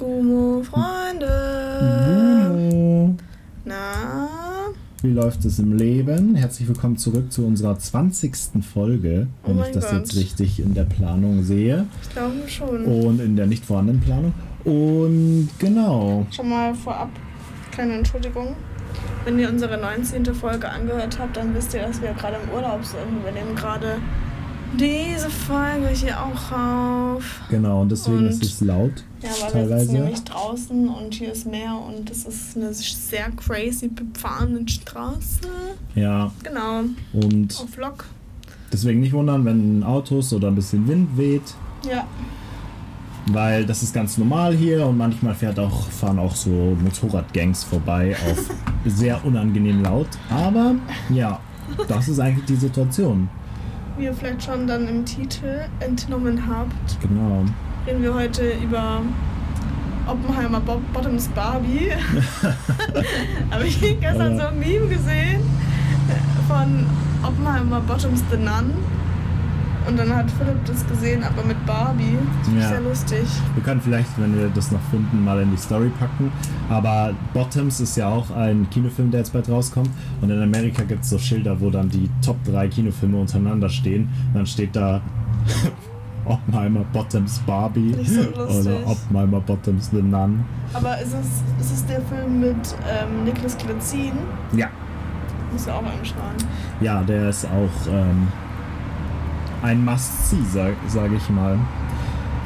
Gumo, Freunde. Hallo. Na? Wie läuft es im Leben? Herzlich willkommen zurück zu unserer 20. Folge, Oh wenn ich mein das Gott. jetzt richtig in der Planung sehe. Ich glaube schon. Und in der nicht vorhandenen Planung. Und genau. Schon mal vorab, kleine Entschuldigung. Wenn ihr unsere 19. Folge angehört habt, dann wisst ihr, dass wir gerade im Urlaub sind. Wir nehmen gerade diese Folge hier auch auf. Genau, und deswegen Und- ist es laut. Ja, weil wir Teilweise. sitzen nämlich draußen und hier ist Meer und es ist eine sehr crazy befahrene Straße. Ja, Genau, und auf Lok. deswegen nicht wundern, wenn Autos oder ein bisschen Wind weht. Ja, Weil das ist ganz normal hier und manchmal fährt auch, fahren auch so Motorradgangs vorbei auf sehr unangenehm laut. Aber ja, das ist eigentlich die Situation. Wie ihr vielleicht schon dann im Titel entnommen habt, Genau. reden wir heute über Oppenheimer Bo Bottoms Barbie. Habe ich gestern so ein Meme gesehen von Oppenheimer Bottoms The Nun. Und dann hat Philipp das gesehen, aber mit Barbie. Das Ja. sehr lustig. Wir können vielleicht, wenn wir das noch finden, mal in die Story packen. Aber Bottoms ist ja auch ein Kinofilm, der jetzt bald rauskommt. Und in Amerika gibt es so Schilder, wo dann die Top 3 Kinofilme untereinander stehen. Und dann steht da Oppenheimer Bottoms Barbie so oder Oppenheimer Bottoms The Nun. Aber ist es, ist es der Film mit ähm, Nicolas Klitzin? Ja. Muss ja auch anschauen. Ja, der ist auch ähm, ein Must-See, sag, sag ich mal.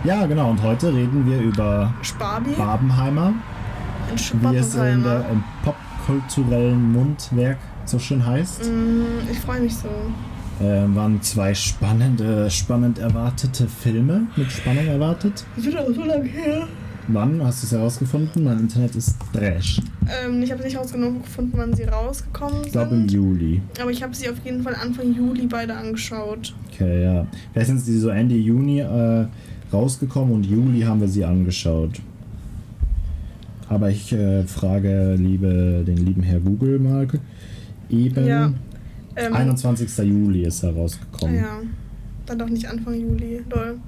Ja, genau. Und heute reden wir über Sparbi Barbenheimer, wie es in der im popkulturellen Mundwerk so schön heißt. Mm, ich freue mich so. Ähm, waren zwei spannende, spannend erwartete Filme mit Spannung erwartet. Das wird auch so lange her. Wann hast du es herausgefunden? Mein Internet ist trash. Ähm, ich habe nicht rausgefunden, wann sie rausgekommen Ich glaube im sind. Juli. Aber ich habe sie auf jeden Fall Anfang Juli beide angeschaut. Okay, ja. Vielleicht sind sie so Ende Juni äh, rausgekommen und Juli haben wir sie angeschaut. Aber ich äh, frage liebe, den lieben Herr Google mal eben. Ja. Ähm, 21. Juli ist er rausgekommen. Ja, dann doch nicht Anfang Juli. Lol.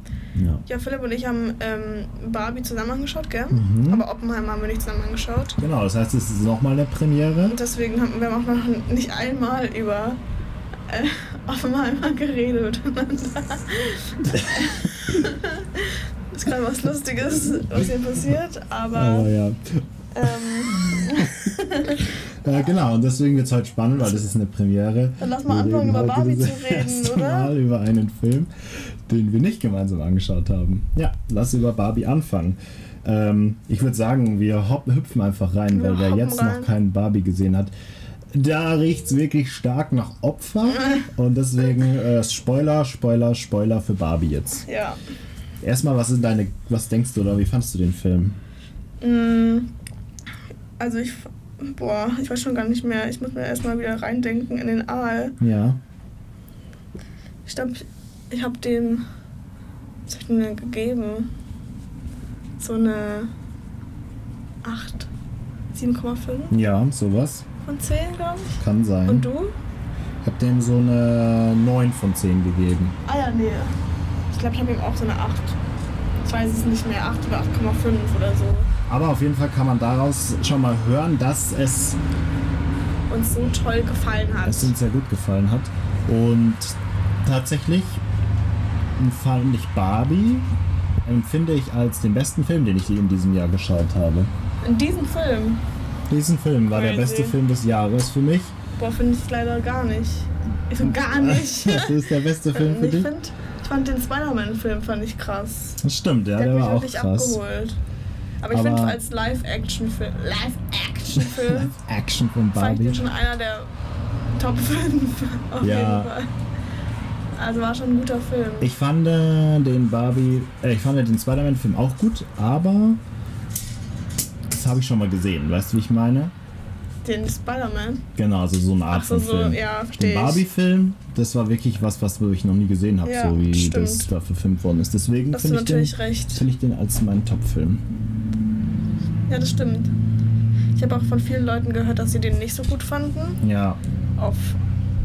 Ja. Ja, Philipp und ich haben ähm, Barbie zusammen angeschaut, gell? Mhm. Aber Oppenheimer haben wir nicht zusammen angeschaut. Genau, das heißt, es ist nochmal eine Premiere. Und deswegen haben wir haben auch noch nicht einmal über äh, Oppenheimer geredet. ist gerade was Lustiges, was hier passiert, aber Aber ja. ähm, Äh, genau, und deswegen wird es heute spannend, weil das ist eine Premiere. Dann lass mal anfangen, über Barbie zu reden, oder? Mal über einen Film, den wir nicht gemeinsam angeschaut haben. Ja, lass über Barbie anfangen. Ähm, ich würde sagen, wir hopp, hüpfen einfach rein, Wir weil wer jetzt rein. noch keinen Barbie gesehen hat, da riecht es wirklich stark nach Opfer. und deswegen äh, Spoiler, Spoiler, Spoiler für Barbie jetzt. ja. Erstmal, was sind deine, was denkst du oder wie fandest du den Film? Mm, Also ich, boah, ich weiß schon gar nicht mehr. Ich muss mir erstmal wieder reindenken in den Aal. Ja. Ich glaube, ich habe dem, was hab ich denn denn gegeben? So eine 8, 7,5 Ja, sowas. von 10, glaube ich. Kann sein. Und du? Ich habe dem so eine 9 von 10 gegeben. Ah ja, nee. Ich glaube, ich habe ihm auch so eine 8. Ich weiß es nicht mehr, 8 oder 8,5 oder so. Aber auf jeden Fall kann man daraus schon mal hören, dass es, Uns so toll gefallen hat. es uns sehr gut gefallen hat. Und tatsächlich fand ich Barbie, empfinde ich als den besten Film, den ich in diesem Jahr geschaut habe. In diesem Film, Diesen Film war der beste Film des Jahres für mich. boah, finde ich leider gar nicht. Ich finde gar nicht. Das ist der beste Film für ich, dich. find, ich fand den Spider-Man-Film fand ich krass. Das stimmt, ja, der der, hat mich war auch krass. abgeholt. Aber ich finde als Live-Action-Film, Live-Action-Film Action von fand ich Barbie. den schon einer der Top 5 auf Ja. jeden Fall. Also war schon ein guter Film. Ich fand äh, den Barbie, äh, ich fand den Spider-Man-Film auch gut, aber das habe ich schon mal gesehen, weißt du, wie ich meine? Den Spider-Man. Genau, also so eine Art so, von so, Film. ja, verstehe Den. Barbie-Film, das war wirklich was, was ich noch nie gesehen habe, Ja, so wie stimmt. das da verfilmt worden ist. Deswegen finde ich, den- finde ich den als meinen Top-Film. Ja, das stimmt. Ich habe auch von vielen Leuten gehört, dass sie den nicht so gut fanden. Ja. Auf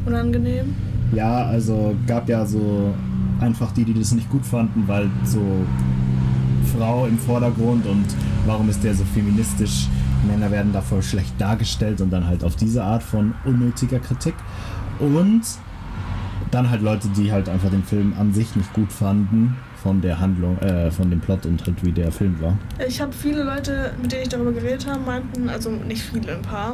unangenehm. Ja, also gab ja so einfach die, die das nicht gut fanden, weil so Frau im Vordergrund und warum ist der so feministisch? Männer werden da voll schlecht dargestellt und dann halt auf diese Art von unnötiger Kritik. Und dann halt Leute, die halt einfach den Film an sich nicht gut fanden von der Handlung, äh, von dem Plot und halt wie der Film war. Ich habe viele Leute, mit denen ich darüber geredet habe, meinten, also nicht viele, ein paar,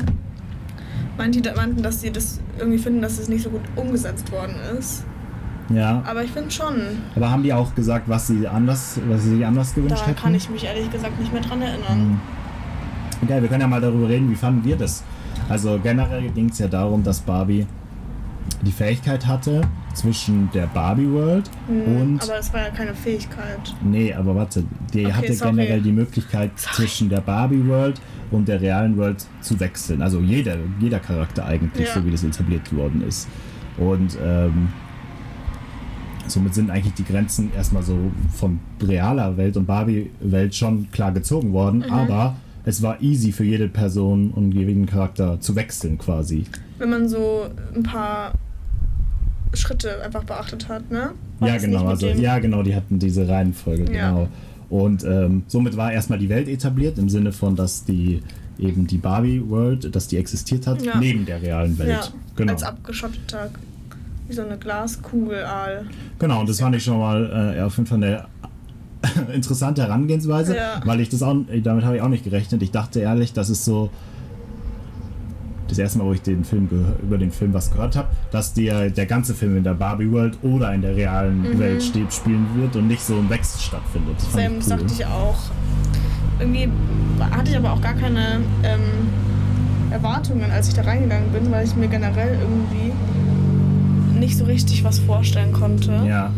meinten, meinten, dass sie das irgendwie finden, dass es nicht so gut umgesetzt worden ist. Ja. Aber ich finde schon. Aber haben die auch gesagt, was sie anders, was sie sich anders gewünscht Daran hätten? kann ich mich ehrlich gesagt nicht mehr dran erinnern. Hm. Okay, wir können ja mal darüber reden, wie fanden wir das? Also generell ging es ja darum, dass Barbie die Fähigkeit hatte, zwischen der Barbie World Hm, und aber es war ja keine Fähigkeit. Nee, aber warte, die Okay, hatte sorry. generell die Möglichkeit Sorry. zwischen der Barbie World und der realen World zu wechseln. Also jeder, jeder Charakter eigentlich, Ja. so wie das etabliert worden ist. Und ähm, somit sind eigentlich die Grenzen erstmal so von realer Welt und Barbie-Welt schon klar gezogen worden, Mhm. aber es war easy für jede Person und jeden Charakter zu wechseln quasi. Wenn man so ein paar Schritte einfach beachtet hat, ne? War ja, genau, also ja, genau, die hatten diese Reihenfolge, Ja. genau. Und ähm, somit war erstmal die Welt etabliert im Sinne von, dass die eben die Barbie World, dass die existiert hat Ja. neben der realen Welt. Ja, genau. als abgeschotteter, wie so eine Glaskugel, Aal. Genau, und das fand ich schon mal äh, auf jeden Fall eine interessante Herangehensweise, Ja. weil ich das auch, damit habe ich auch nicht gerechnet. Ich dachte ehrlich, dass es so das erste Mal, wo ich den Film über den Film was gehört habe, dass der, der ganze Film in der Barbie World oder in der realen Mhm. Welt steht, spielen wird und nicht so ein Wechsel stattfindet. Das Sam, das cool. dachte ich auch. Irgendwie hatte ich aber auch gar keine ähm, Erwartungen, als ich da reingegangen bin, weil ich mir generell irgendwie nicht so richtig was vorstellen konnte, Ja.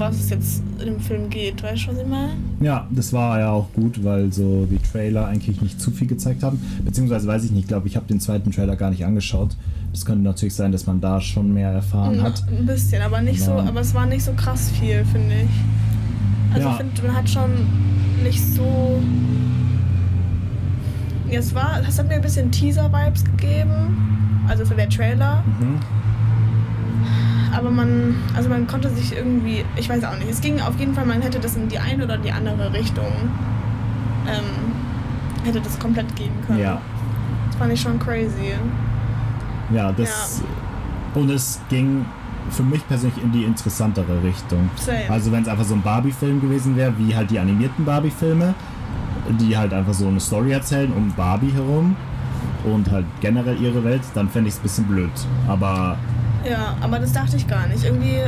Was es jetzt dem Film geht. Weißt du, was ich meine? ja, das war ja auch gut, weil so die Trailer eigentlich nicht zu viel gezeigt haben. Beziehungsweise weiß ich nicht, ich glaube, ich habe den zweiten Trailer gar nicht angeschaut. Das könnte natürlich sein, dass man da schon mehr erfahren hat. Ein bisschen, aber nicht so, Ja. aber es war nicht so krass viel, finde ich. Also Ja. ich finde, man hat schon nicht so. Ja, es war, das hat mir ein bisschen Teaser-Vibes gegeben. Also für der Trailer. Mhm. Aber man, also man konnte sich irgendwie, ich weiß auch nicht, es ging auf jeden Fall, man hätte das in die eine oder die andere Richtung, ähm, hätte das komplett gehen können. Ja. Das fand ich schon crazy. Ja, das. Und es ging für mich persönlich in die interessantere Richtung. Same. Also wenn es einfach so ein Barbie-Film gewesen wäre, wie halt die animierten Barbie-Filme, die halt einfach so eine Story erzählen um Barbie herum und halt generell ihre Welt, dann fände ich es ein bisschen blöd. Aber Ja, aber das dachte ich gar nicht. Irgendwie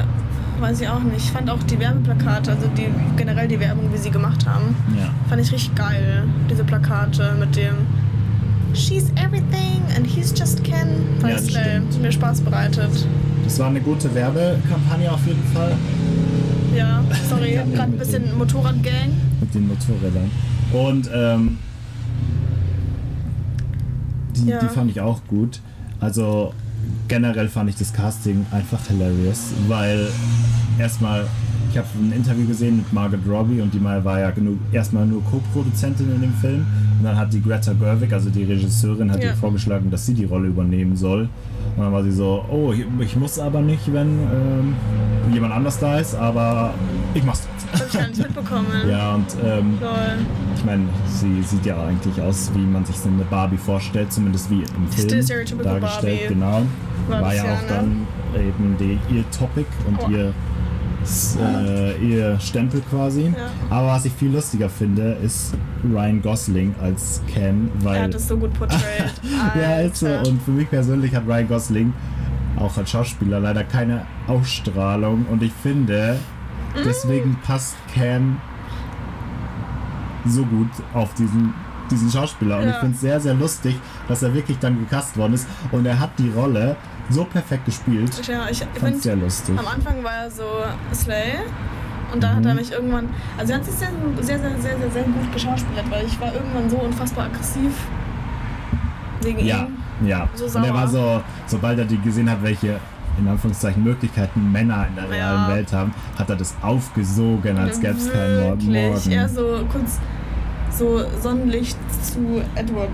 weiß ich auch nicht. Ich fand auch die Werbeplakate, also die generell die Werbung, wie sie gemacht haben, ja. fand ich richtig geil. Diese Plakate mit dem She's everything and he's just Ken. Ja, Fand das ich. Hat mir Spaß bereitet. Das war eine gute Werbekampagne auf jeden Fall Ja, sorry, Ja, gerade ein bisschen Motorradgang. mit den Motorrädern. Und ähm, die, Ja. die fand ich auch gut. Also generell fand ich das Casting einfach hilarious, weil erstmal, ich habe ein Interview gesehen mit Margaret Robbie und die mal war ja genug, erstmal nur Co-Produzentin in dem Film und dann hat die Greta Gerwig, also die Regisseurin, hat Ja. ihr vorgeschlagen, dass sie die Rolle übernehmen soll. Und dann war sie so, oh, ich, ich muss aber nicht, wenn ähm, jemand anders da ist, aber ich mach's Das hab ich gar nicht mitbekommen. ja, und ähm, Lol. Ich meine, sie sieht ja eigentlich aus, wie man sich so eine Barbie vorstellt, zumindest wie im Film stereotypical dargestellt. Barbie. Genau. War War, ja auch ne? dann eben die, ihr Topic und Oh. ihr, äh, ihr Stempel quasi. Ja. Aber was ich viel lustiger finde, ist Ryan Gosling als Ken, weil Er hat es so gut portrayed. ja, ist so. Alter. Und für mich persönlich hat Ryan Gosling auch als Schauspieler leider keine Ausstrahlung. Und ich finde, Mm. deswegen passt Cam so gut auf diesen, diesen Schauspieler. Und Ja. ich finde es sehr, sehr lustig, dass er wirklich dann gecast worden ist. Und er hat die Rolle so perfekt gespielt. Ja, ich Ich fand finde, es sehr lustig. am Anfang war er so Slay. Und dann hat Mhm. er mich irgendwann. Also, er hat sich sehr, sehr, sehr, sehr, sehr, sehr gut geschauspielert, weil ich war irgendwann so unfassbar aggressiv. Wegen Ja, ihm. ja. so und er war so, sobald er die gesehen hat, welche in Anführungszeichen Möglichkeiten Männer in der realen Ja. Welt haben, hat er das aufgesogen, als gäbe es keinen. Morgen. Er so kurz so Sonnenlicht zu Edward.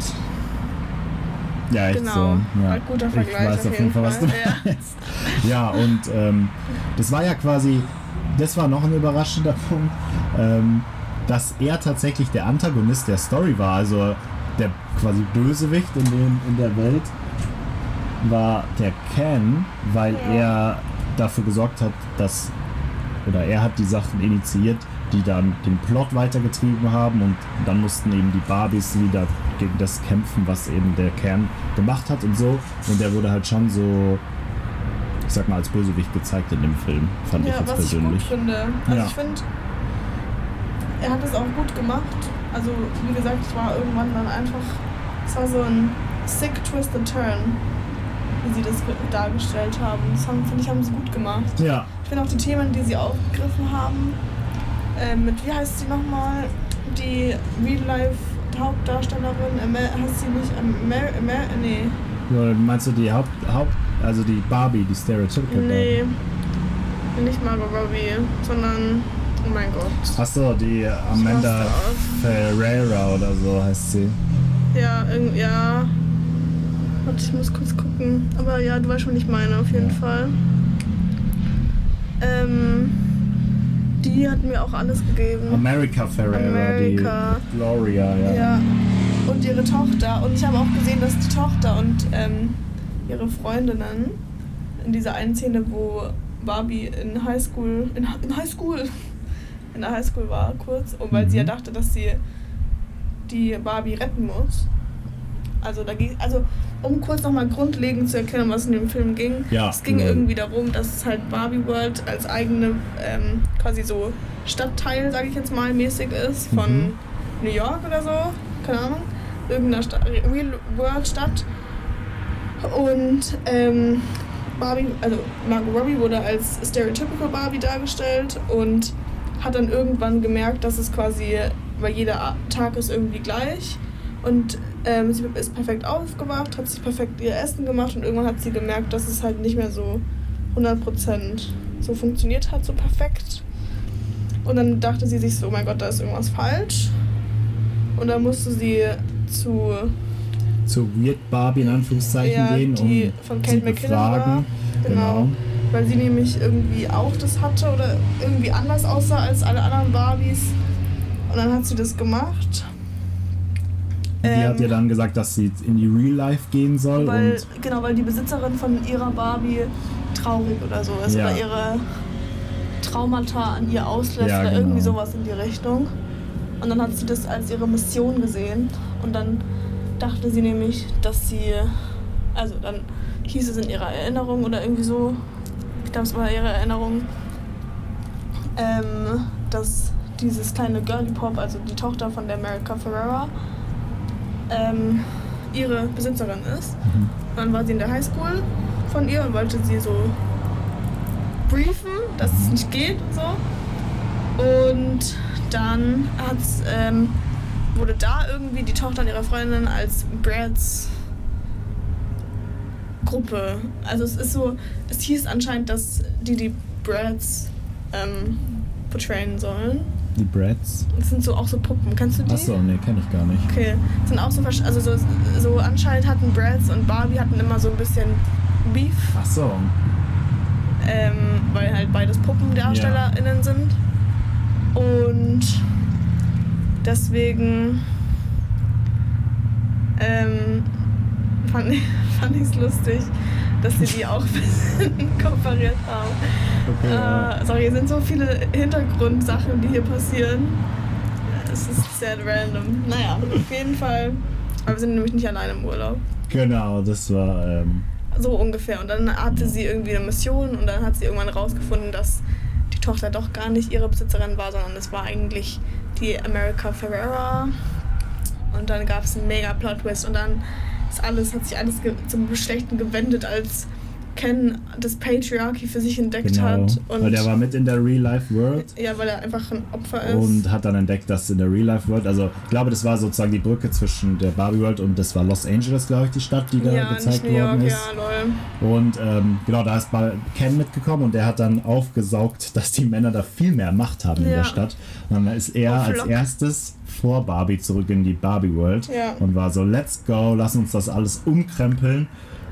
Ja, echt Genau. so. Ja. Ein guter Vergleich Ich weiß auf jeden Fall, was du Ja. meinst. Ja, und ähm, das war ja quasi, das war noch ein überraschender Punkt. Ähm, dass er tatsächlich der Antagonist der Story war, also der quasi Bösewicht in, dem, in der Welt war der Ken, weil er dafür gesorgt hat, dass oder er hat die Sachen initiiert, die dann den Plot weitergetrieben haben und dann mussten eben die Barbies wieder gegen das kämpfen, was eben der Kern gemacht hat und so. Und der wurde halt schon so, ich sag mal, als Bösewicht gezeigt in dem Film, fand ich Ja, jetzt was ich gut persönlich. finde. Also Ja. ich finde, er hat es auch gut gemacht. Also wie gesagt, es war irgendwann dann einfach, es war so ein sick twist and turn, wie sie das ge- dargestellt haben. Das haben, finde ich, haben sie gut gemacht. Ja, Ich finde auch die Themen, die sie aufgegriffen haben, äh, mit, wie heißt sie nochmal, die Real-Life-Hauptdarstellerin, Amer heißt sie nicht, Amer Amer nee, Oder meinst du die Haupt, Haupt, also die Barbie, die Stereotypical nee, Barbie? nicht Margot Robbie, sondern, oh mein Gott. Achso, die Amanda. Ferreira oder so heißt sie. Ja, irgend, ja. Warte, ich muss kurz gucken. Aber ja, du weißt schon, was ich meine, auf jeden. Fall. Ähm, die hat mir auch alles gegeben. America Ferreira, America. die Gloria, ja. Ja. Und ihre Tochter. Und ich habe auch gesehen, dass die Tochter und ähm, ihre Freundinnen in dieser einen Szene, wo Barbie in Highschool, in, in Highschool, in der Highschool war kurz, und weil sie ja Mhm. dachte, dass sie die Barbie retten muss. Also da ging, also um kurz nochmal grundlegend zu erklären, was in dem Film ging. Ja, es ging genau. irgendwie darum, dass es halt Barbie World als eigene ähm, quasi so Stadtteil, sage ich jetzt mal, mäßig ist von Mhm. New York oder so, keine Ahnung, irgendeiner Stadt, Real World Stadt. Und ähm, Barbie, also Margot Robbie wurde als stereotypical Barbie dargestellt und hat dann irgendwann gemerkt, dass es quasi, weil jeder Tag ist irgendwie gleich und ähm, sie ist perfekt aufgewacht, hat sich perfekt ihr Essen gemacht und irgendwann hat sie gemerkt, dass es halt nicht mehr so 100% so funktioniert hat, so perfekt. Und dann dachte sie sich so, oh mein Gott, da ist irgendwas falsch. Und dann musste sie zu Zu Weird Barbie in Anführungszeichen Ja, gehen die und von sie Kate McKinnon war. befragen. Genau. Weil sie nämlich irgendwie auch das hatte oder irgendwie anders aussah als alle anderen Barbies. Und dann hat sie das gemacht. Die Ähm, hat ihr dann gesagt, dass sie in die Real Life gehen soll Weil, und genau, weil die Besitzerin von ihrer Barbie traurig oder so ist. Ja. Oder ihre Traumata an ihr auslässt Ja, oder genau. irgendwie sowas in die Richtung. Und dann hat sie das als ihre Mission gesehen. Und dann dachte sie nämlich, dass sie. Also dann hieß es in ihrer Erinnerung oder irgendwie so. Ich glaube, es war ihre Erinnerung. Ähm, dass dieses kleine Girly Pop, also die Tochter von der America Ferrera, ähm, ihre Besitzerin ist. Mhm. Dann war sie in der Highschool von ihr und wollte sie so briefen, dass es nicht geht und so. Und dann hat's, ähm, wurde da irgendwie die Tochter ihrer Freundin als Brads Gruppe. Also es ist so, es hieß anscheinend, dass die die Brads ähm, portrayen sollen. Die Brads. Das sind so auch so Puppen. Kennst du die? Achso, nee, kenne ich gar nicht. Okay, sind auch so, also so, so anscheinend hatten Brads und Barbie hatten immer so ein bisschen Beef, Achso, ähm, weil halt beides PuppendarstellerInnen sind. Und deswegen ähm, fand ich es lustig, dass sie die auch ein bisschen kooperiert haben. Okay. Äh, sorry, es sind so viele Hintergrundsachen, die hier passieren. Es ist sehr random. Naja, auf jeden Fall. Aber wir sind nämlich nicht alleine im Urlaub. Genau, das war. Ähm, So ungefähr. Und dann hatte sie irgendwie eine Mission und dann hat sie irgendwann rausgefunden, dass die Tochter doch gar nicht ihre Besitzerin war, sondern es war eigentlich die America Ferrera. Und dann gab es einen mega Plot-Twist und dann ist alles, hat sich alles zum Schlechten gewendet, als Ken das Patriarchy für sich entdeckt genau. hat. Und weil der war mit in der Real-Life-World. ja, weil er einfach ein Opfer ist. und hat dann entdeckt, dass in der Real Life World, also ich glaube, das war sozusagen die Brücke zwischen der Barbie World und das war Los Angeles, glaube ich, die Stadt, die da ja, gezeigt New York, worden ist. ja, lol. Und ähm, genau, da ist Ken mitgekommen und der hat dann aufgesaugt, dass die Männer da viel mehr Macht haben in Ja. der Stadt. Und dann ist er als erstes vor Barbie zurück in die Barbie World Ja. und war so, let's go, lass uns das alles umkrempeln.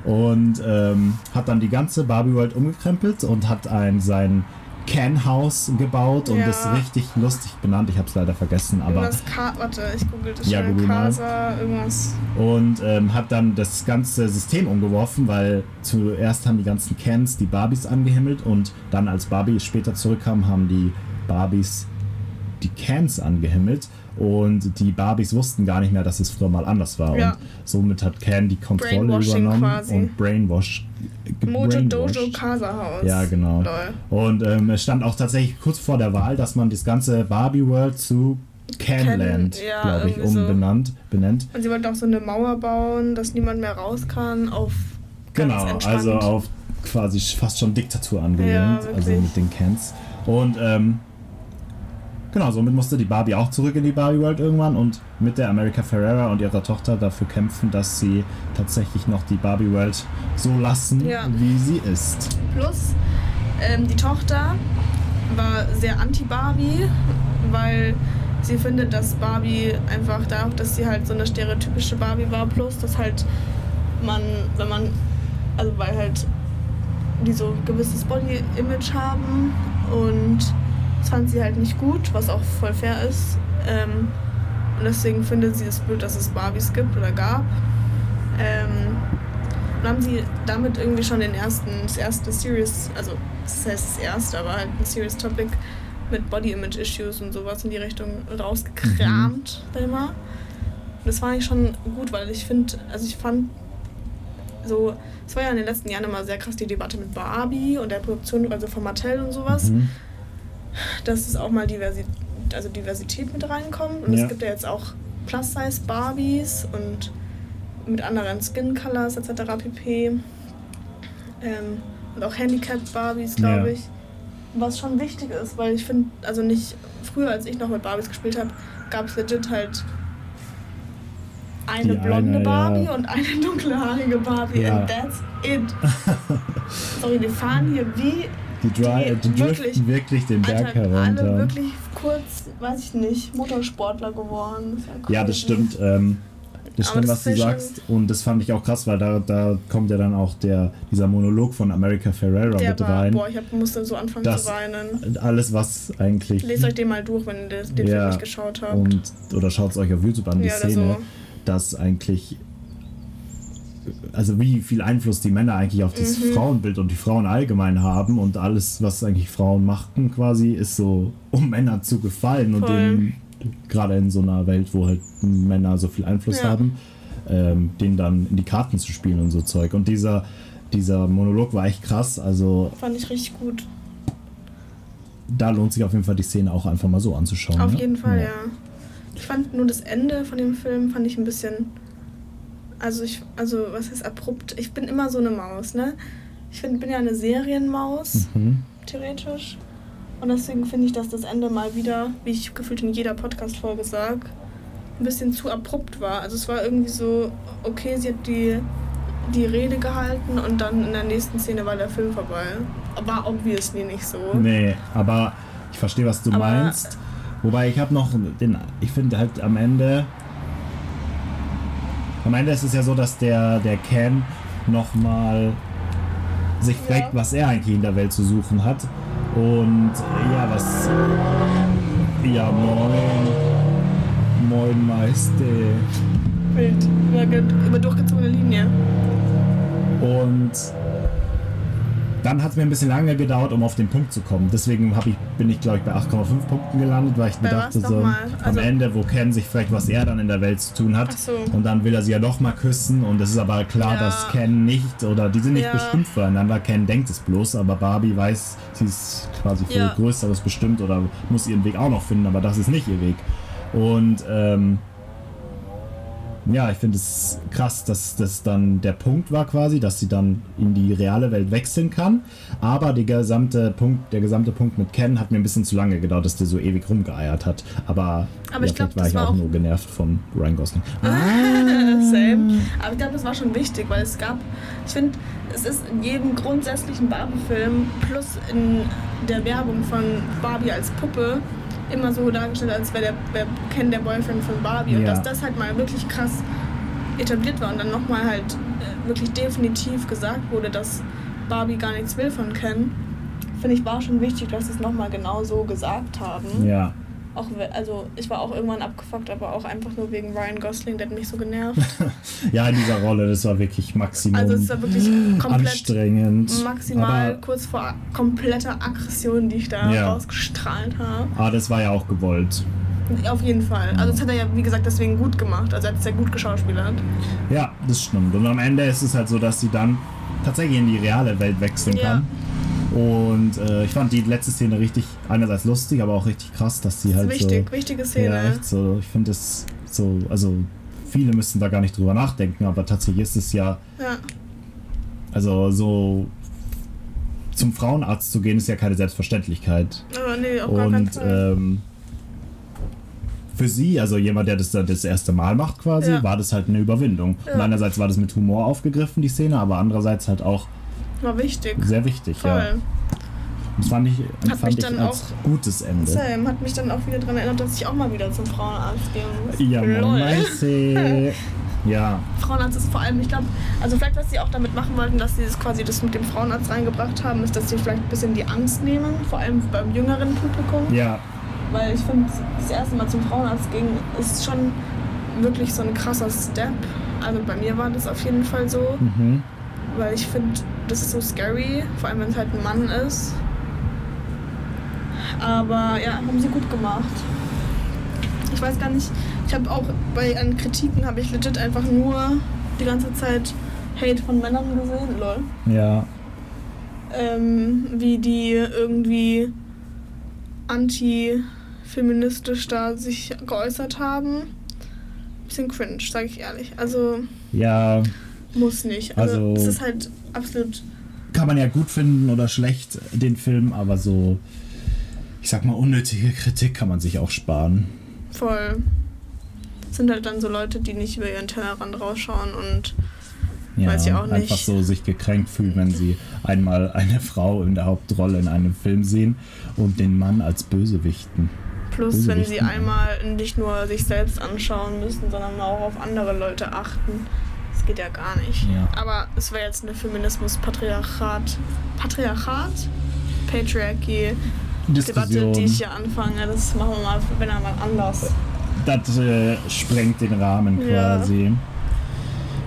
Und ähm, hat dann die ganze Barbie World umgekrempelt und hat ein sein Ken House gebaut und Ja. ist richtig lustig benannt. Ich habe es leider vergessen, aber Irgendwas Ka warte, ich google das Ja, google mal. Casa, irgendwas. und ähm, hat dann das ganze System umgeworfen, weil zuerst haben die ganzen Kens die Barbies angehimmelt und dann als Barbie später zurückkam, haben die Barbies die Cans angehimmelt und die Barbies wussten gar nicht mehr, dass es früher mal anders war Ja. und somit hat Ken die Kontrolle übernommen quasi. und Brainwash Mojo. Dojo Casa House. Ja, genau. Lol. Und ähm, es stand auch tatsächlich kurz vor der Wahl, dass man das ganze Barbie World zu Canland, ja, glaube ich, irgendwie so. umbenannt, benennt. Und sie wollten auch so eine Mauer bauen, dass niemand mehr raus kann, auf Genau, entspannt. also auf quasi fast schon Diktatur angelehnt, Ja, also mit den Cans. Und ähm, genau, somit musste die Barbie auch zurück in die Barbie World irgendwann und mit der America Ferrera und ihrer Tochter dafür kämpfen, dass sie tatsächlich noch die Barbie World so lassen, Ja. wie sie ist. Plus, ähm, die Tochter war sehr anti-Barbie, weil sie findet, dass Barbie einfach dadurch, dass sie halt so eine stereotypische Barbie war, plus dass halt man, wenn man, also weil halt die so ein gewisses Body-Image haben und fand sie halt nicht gut, was auch voll fair ist. Ähm, und deswegen findet sie es blöd, dass es Barbies gibt oder gab. Ähm, und haben sie damit irgendwie schon den ersten, das erste Serious, also das heißt das erste, aber halt ein Serious Topic mit Body Image Issues und sowas in die Richtung rausgekramt, sag ich mal. Und das war eigentlich schon gut, weil ich finde, also ich fand so, es war ja in den letzten Jahren immer sehr krass die Debatte mit Barbie und der Produktion, also von Mattel und sowas, Mhm. Dass es auch mal Diversi also Diversität mit reinkommt. Und Ja. es gibt ja jetzt auch Plus-Size Barbies und mit anderen Skin Colors etc. pp. Ähm, und auch Handicapped Barbies, glaube Ja. ich. Was schon wichtig ist, weil ich finde, also nicht früher, als ich noch mit Barbies gespielt habe, gab es legit halt eine Die blonde eine, Barbie ja. und eine dunkelhaarige Barbie Ja. and that's it. Sorry, die fahren hier wie Die, dry, Die die, driften wirklich- wirklich, den Berg Alter, herunter. alle wirklich kurz, weiß ich nicht, Motorsportler geworden. Das ist Ja, das stimmt. Ähm, das stimmt, was du ja sagst. Und das fand ich auch krass, weil da, da kommt ja dann auch der, dieser Monolog von America Ferrera Der mit war, rein. boah, ich hab, musste so anfangen Das- zu weinen. Alles, was eigentlich. Lest euch den mal durch, wenn ihr den Film Ja, nicht geschaut habt. und, oder schaut es euch auf YouTube an, die Ja, Szene, so. dass eigentlich. Also wie viel Einfluss die Männer eigentlich auf das Mhm. Frauenbild und die Frauen allgemein haben und alles, was eigentlich Frauen machten, quasi, ist so, um Männer zu gefallen und Voll. denen, gerade in so einer Welt, wo halt Männer so viel Einfluss Ja. haben, ähm, denen dann in die Karten zu spielen und so Zeug. Und dieser, dieser Monolog war echt krass, also Fand ich richtig gut. da lohnt sich auf jeden Fall die Szene auch einfach mal so anzuschauen. Auf ne? jeden Fall, ja. Ich fand nur das Ende von dem Film fand ich ein bisschen. Also ich, also was heißt abrupt? Ich bin immer so eine Maus, ne? Ich find, bin ja eine Serienmaus, Mhm. theoretisch. Und deswegen finde ich, dass das Ende mal wieder, wie ich gefühlt in jeder Podcast-Folge sag, ein bisschen zu abrupt war. Also es war irgendwie so, okay, sie hat die, die Rede gehalten und dann in der nächsten Szene war der Film vorbei. War obviously nicht so. Nee, aber ich verstehe, was du Aber- meinst. Wobei ich habe noch den, ich finde halt am Ende, am Ende ist es ja so, dass der, der Ken nochmal sich Ja. fragt, was er eigentlich in der Welt zu suchen hat. Und ja, was, ja moin, moin Meister. Wild. Über durchgezogene Linie. Und dann hat es mir ein bisschen lange gedauert, um auf den Punkt zu kommen. Deswegen ich, bin ich, glaube ich, bei 8,5 Punkten gelandet, weil ich mir dachte, so nochmal? am Also- Ende, wo Ken sich fragt, was er dann in der Welt zu tun hat. Ach so. Und dann will er sie ja doch mal küssen. Und es ist aber klar, Ja. dass Ken nicht, oder die sind nicht Ja. bestimmt füreinander. Ken denkt es bloß, aber Barbie weiß, sie ist quasi für Ja. Größeres bestimmt oder muss ihren Weg auch noch finden, aber das ist nicht ihr Weg. Und ähm, ja, ich finde es krass, dass das dann der Punkt war quasi, dass sie dann in die reale Welt wechseln kann. Aber die gesamte Punkt, der gesamte Punkt mit Ken hat mir ein bisschen zu lange gedauert, dass der so ewig rumgeeiert hat. Aber, Aber ich glaub, war das ich war auch auch- nur genervt von Ryan Gosling. Same. Aber ich glaube, das war schon wichtig, weil es gab, ich finde, es ist in jedem grundsätzlichen Barbie-Film plus in der Werbung von Barbie als Puppe immer so dargestellt, als wäre der, wär Ken der Boyfriend von Barbie. Und Ja. dass das halt mal wirklich krass etabliert war und dann nochmal halt äh, wirklich definitiv gesagt wurde, dass Barbie gar nichts will von Ken, finde ich, war schon wichtig, dass sie es nochmal genau so gesagt haben. Ja. Auch, also ich war auch irgendwann abgefuckt, aber auch einfach nur wegen Ryan Gosling, der hat mich so genervt. ja, in dieser Rolle, das war wirklich Maximum Also es war wirklich komplett anstrengend. maximal Aber, kurz vor kompletter Aggression, die ich da Ja. rausgestrahlt habe. aber das war ja auch gewollt. Auf jeden Fall. Also das hat er ja, wie gesagt, deswegen gut gemacht. Also er hat es sehr gut geschauspielert. Ja, das stimmt. Und am Ende ist es halt so, dass sie dann tatsächlich in die reale Welt wechseln Ja. kann. Und äh, ich fand die letzte Szene richtig, einerseits lustig, aber auch richtig krass, dass sie Das halt wichtig, so. wichtige Szene. Ja, echt so. Ich finde es so, also viele müssen da gar nicht drüber nachdenken, aber tatsächlich ist es ja, Ja. also so zum Frauenarzt zu gehen, ist ja keine Selbstverständlichkeit. Aber nee, auf gar keinen Und Fall. ähm, für sie, also jemand, der das das erste Mal macht quasi, Ja. war das halt eine Überwindung. Ja. Und einerseits war das mit Humor aufgegriffen, die Szene, aber andererseits halt auch War wichtig. sehr wichtig. Voll. Ja. Das fand ich, Hat fand mich ich dann als auch- gutes Ende. Sam hat mich dann auch wieder daran erinnert, dass ich auch mal wieder zum Frauenarzt gehen muss. Ja, Lol. Ja, Frauenarzt ist vor allem, ich glaube, also vielleicht, was sie auch damit machen wollten, dass sie das quasi das mit dem Frauenarzt reingebracht haben, ist, dass sie vielleicht ein bisschen die Angst nehmen, vor allem beim jüngeren Publikum. ja, Weil ich finde, das erste Mal zum Frauenarzt ging, ist schon wirklich so ein krasser Step. Also bei mir war das auf jeden Fall so, mhm. Weil ich finde, das ist so scary, vor allem wenn es halt ein Mann ist. Aber ja, haben sie gut gemacht. Ich weiß gar nicht, ich habe auch bei an Kritiken habe ich legit einfach nur die ganze Zeit Hate von Männern gesehen, lol. ja, Ähm, wie die irgendwie anti-feministisch da sich geäußert haben. Bisschen cringe, sage ich ehrlich. Also ja, muss nicht. Also, Also- es ist halt absolut kann man ja gut finden oder schlecht, den Film, aber so, ich sag mal, unnötige Kritik kann man sich auch sparen. voll. Es sind halt dann so Leute, die nicht über ihren Tellerrand rausschauen und Ja, Weiß ich auch nicht. einfach so sich gekränkt fühlen, wenn sie einmal eine Frau in der Hauptrolle in einem Film sehen und den Mann als Bösewichten. plus, wenn sie einmal nicht nur sich selbst anschauen müssen, sondern auch auf andere Leute achten. Das geht ja gar nicht. Ja. Aber es wäre jetzt eine Feminismus-Patriarchat. Patriarchat? Patriarchy. Debatte, Diskussion, die ich hier anfange, das machen wir mal, wenn er mal anders. das äh, sprengt den Rahmen Ja. quasi.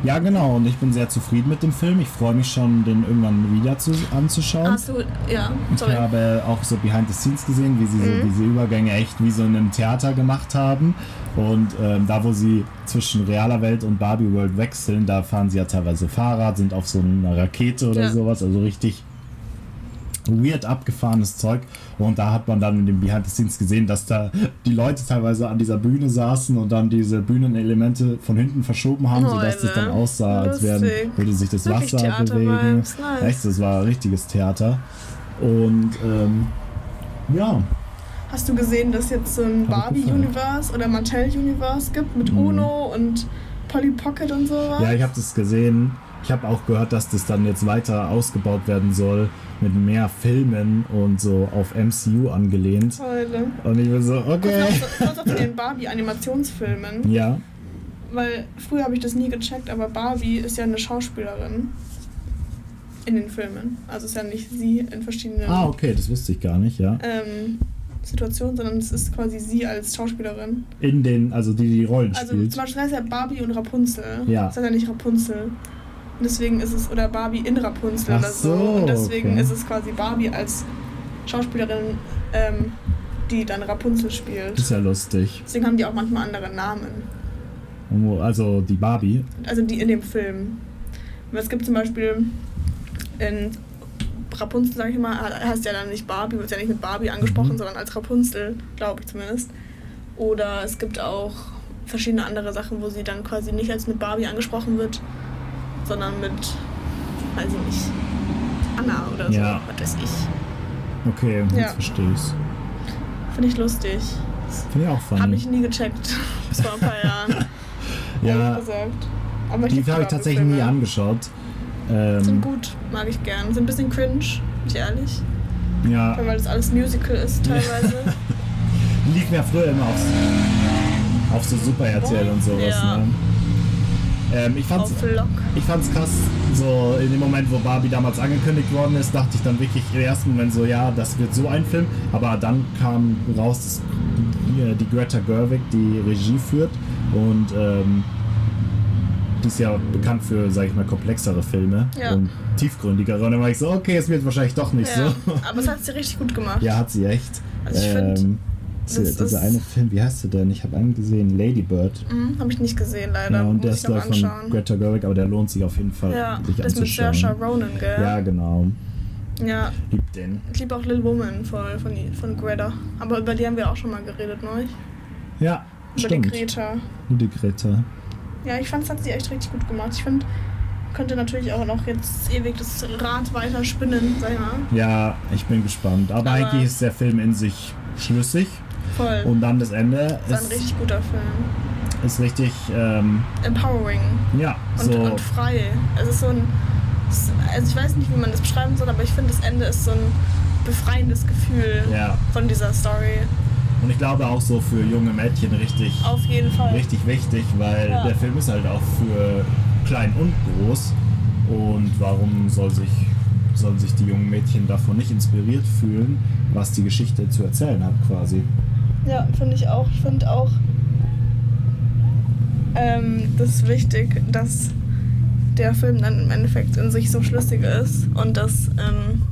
Ja, genau, und ich bin sehr zufrieden mit dem Film. Ich freue mich schon, den irgendwann wieder zu, anzuschauen. Hast du, ja, Ich sorry. habe auch so Behind the Scenes gesehen, wie sie so Mhm. diese Übergänge echt wie so in einem Theater gemacht haben. Und ähm, da, wo sie zwischen realer Welt und Barbie World wechseln, da fahren sie ja teilweise Fahrrad, sind auf so einer Rakete oder Ja. sowas. Also richtig weird abgefahrenes Zeug. Und da hat man dann in den Behind the Scenes gesehen, dass da die Leute teilweise an dieser Bühne saßen und dann diese Bühnenelemente von hinten verschoben haben, sodass das dann aussah, als wären, würde sich das Wirklich Wasser bewegen. Nice. Echt, das war richtiges Theater. Und ähm, ja, Hast du gesehen, dass jetzt so ein. Barbie-Universe oder Mattel-Universe gibt mit Mhm. Uno und Polly Pocket und sowas? ja, ich habe das gesehen. Ich habe auch gehört, dass das dann jetzt weiter ausgebaut werden soll mit mehr Filmen und so auf MCU angelehnt. Leute. Und ich bin so, okay. Kurz zu den Barbie-Animationsfilmen. Ja, Weil früher habe ich das nie gecheckt, aber Barbie ist ja eine Schauspielerin. In den Filmen. Also ist ja nicht sie in verschiedenen ah, okay, das wusste ich gar nicht, ja. ähm, Situationen, sondern es ist quasi sie als Schauspielerin. In den, also die die Rollen Also spielt. zum Beispiel heißt ja Barbie und Rapunzel. Ja. Das heißt ja nicht Rapunzel. Deswegen ist es, oder Barbie in Rapunzel Ach oder so. Und deswegen okay. ist es quasi Barbie als Schauspielerin, ähm, die dann Rapunzel spielt. Das ist ja lustig. Deswegen haben die auch manchmal andere Namen. Also die Barbie. Also die in dem Film. Aber es gibt zum Beispiel in Rapunzel, sag ich mal, heißt ja dann nicht Barbie, wird ja nicht mit Barbie angesprochen, Mhm. sondern als Rapunzel, glaube ich zumindest. Oder es gibt auch verschiedene andere Sachen, wo sie dann quasi nicht als mit Barbie angesprochen wird, sondern mit, weiß ich nicht, Anna oder so, Ja. was weiß ich. Okay, jetzt Ja. verstehe ich's. Finde ich lustig. Finde ich auch funny. Habe ich nie gecheckt. Bis vor ein paar Jahren. ja, gesagt. Aber die habe ich tatsächlich nie Barbie-Filme. angeschaut. Sind Ähm, gut, mag ich gern. Sind ein bisschen cringe, bin ich ehrlich. ja, Weil das alles Musical ist teilweise. lief mir früher immer auf, auf so Super RTL und sowas. Ja. Ne? Ähm, ich fand's, ich fand's krass, so in dem Moment, wo Barbie damals angekündigt worden ist, dachte ich dann wirklich im ersten Moment so, ja, das wird so ein Film. Aber dann kam raus, dass die, die Greta Gerwig die Regie führt und ähm, die ist ja bekannt für, sag ich mal, komplexere Filme Ja. und tiefgründigere. Und dann war ich so, okay, es wird wahrscheinlich doch nicht Ja. so. Aber es hat sie richtig gut gemacht. Ja, hat sie echt. Also ich ähm, diese, das dieser ist- eine Film, wie heißt der denn? Ich habe einen gesehen, Lady Bird. Mhm, Habe ich nicht gesehen, leider. Ja, und der Muss ist noch gleich von anschauen. Greta Gerwig, aber der lohnt sich auf jeden Fall, Ja, sich das mit anzuschauen. Saoirse Ronan, gell? Ja, genau. Ja, Liebt den. ich liebe auch Little Woman voll von, von Greta. Aber über die haben wir auch schon mal geredet, ne? Ja, Über stimmt. die Greta. Die Greta. Ja, ich fand, es hat sie echt richtig gut gemacht. Ich finde, könnte natürlich auch noch jetzt ewig das Rad weiter spinnen, sag ich mal. Ja, ich bin gespannt. Aber, Aber- eigentlich ist der Film in sich schlüssig. Voll. Und dann das Ende das war ein ist, richtig guter Film. ist richtig, ähm, Empowering ja, und, so. und frei. Es ist so ein. Also ich weiß nicht, wie man das beschreiben soll, aber ich finde, das Ende ist so ein befreiendes Gefühl Ja. von dieser Story. Und ich glaube auch so für junge Mädchen richtig, Auf jeden Fall. richtig wichtig, weil Ja. der Film ist halt auch für klein und groß. Und warum soll sich, sollen sich die jungen Mädchen davon nicht inspiriert fühlen, was die Geschichte zu erzählen hat quasi? Ja, finde ich auch. Ich finde auch, ähm, das ist wichtig, dass der Film dann im Endeffekt in sich so schlüssig ist und dass ähm,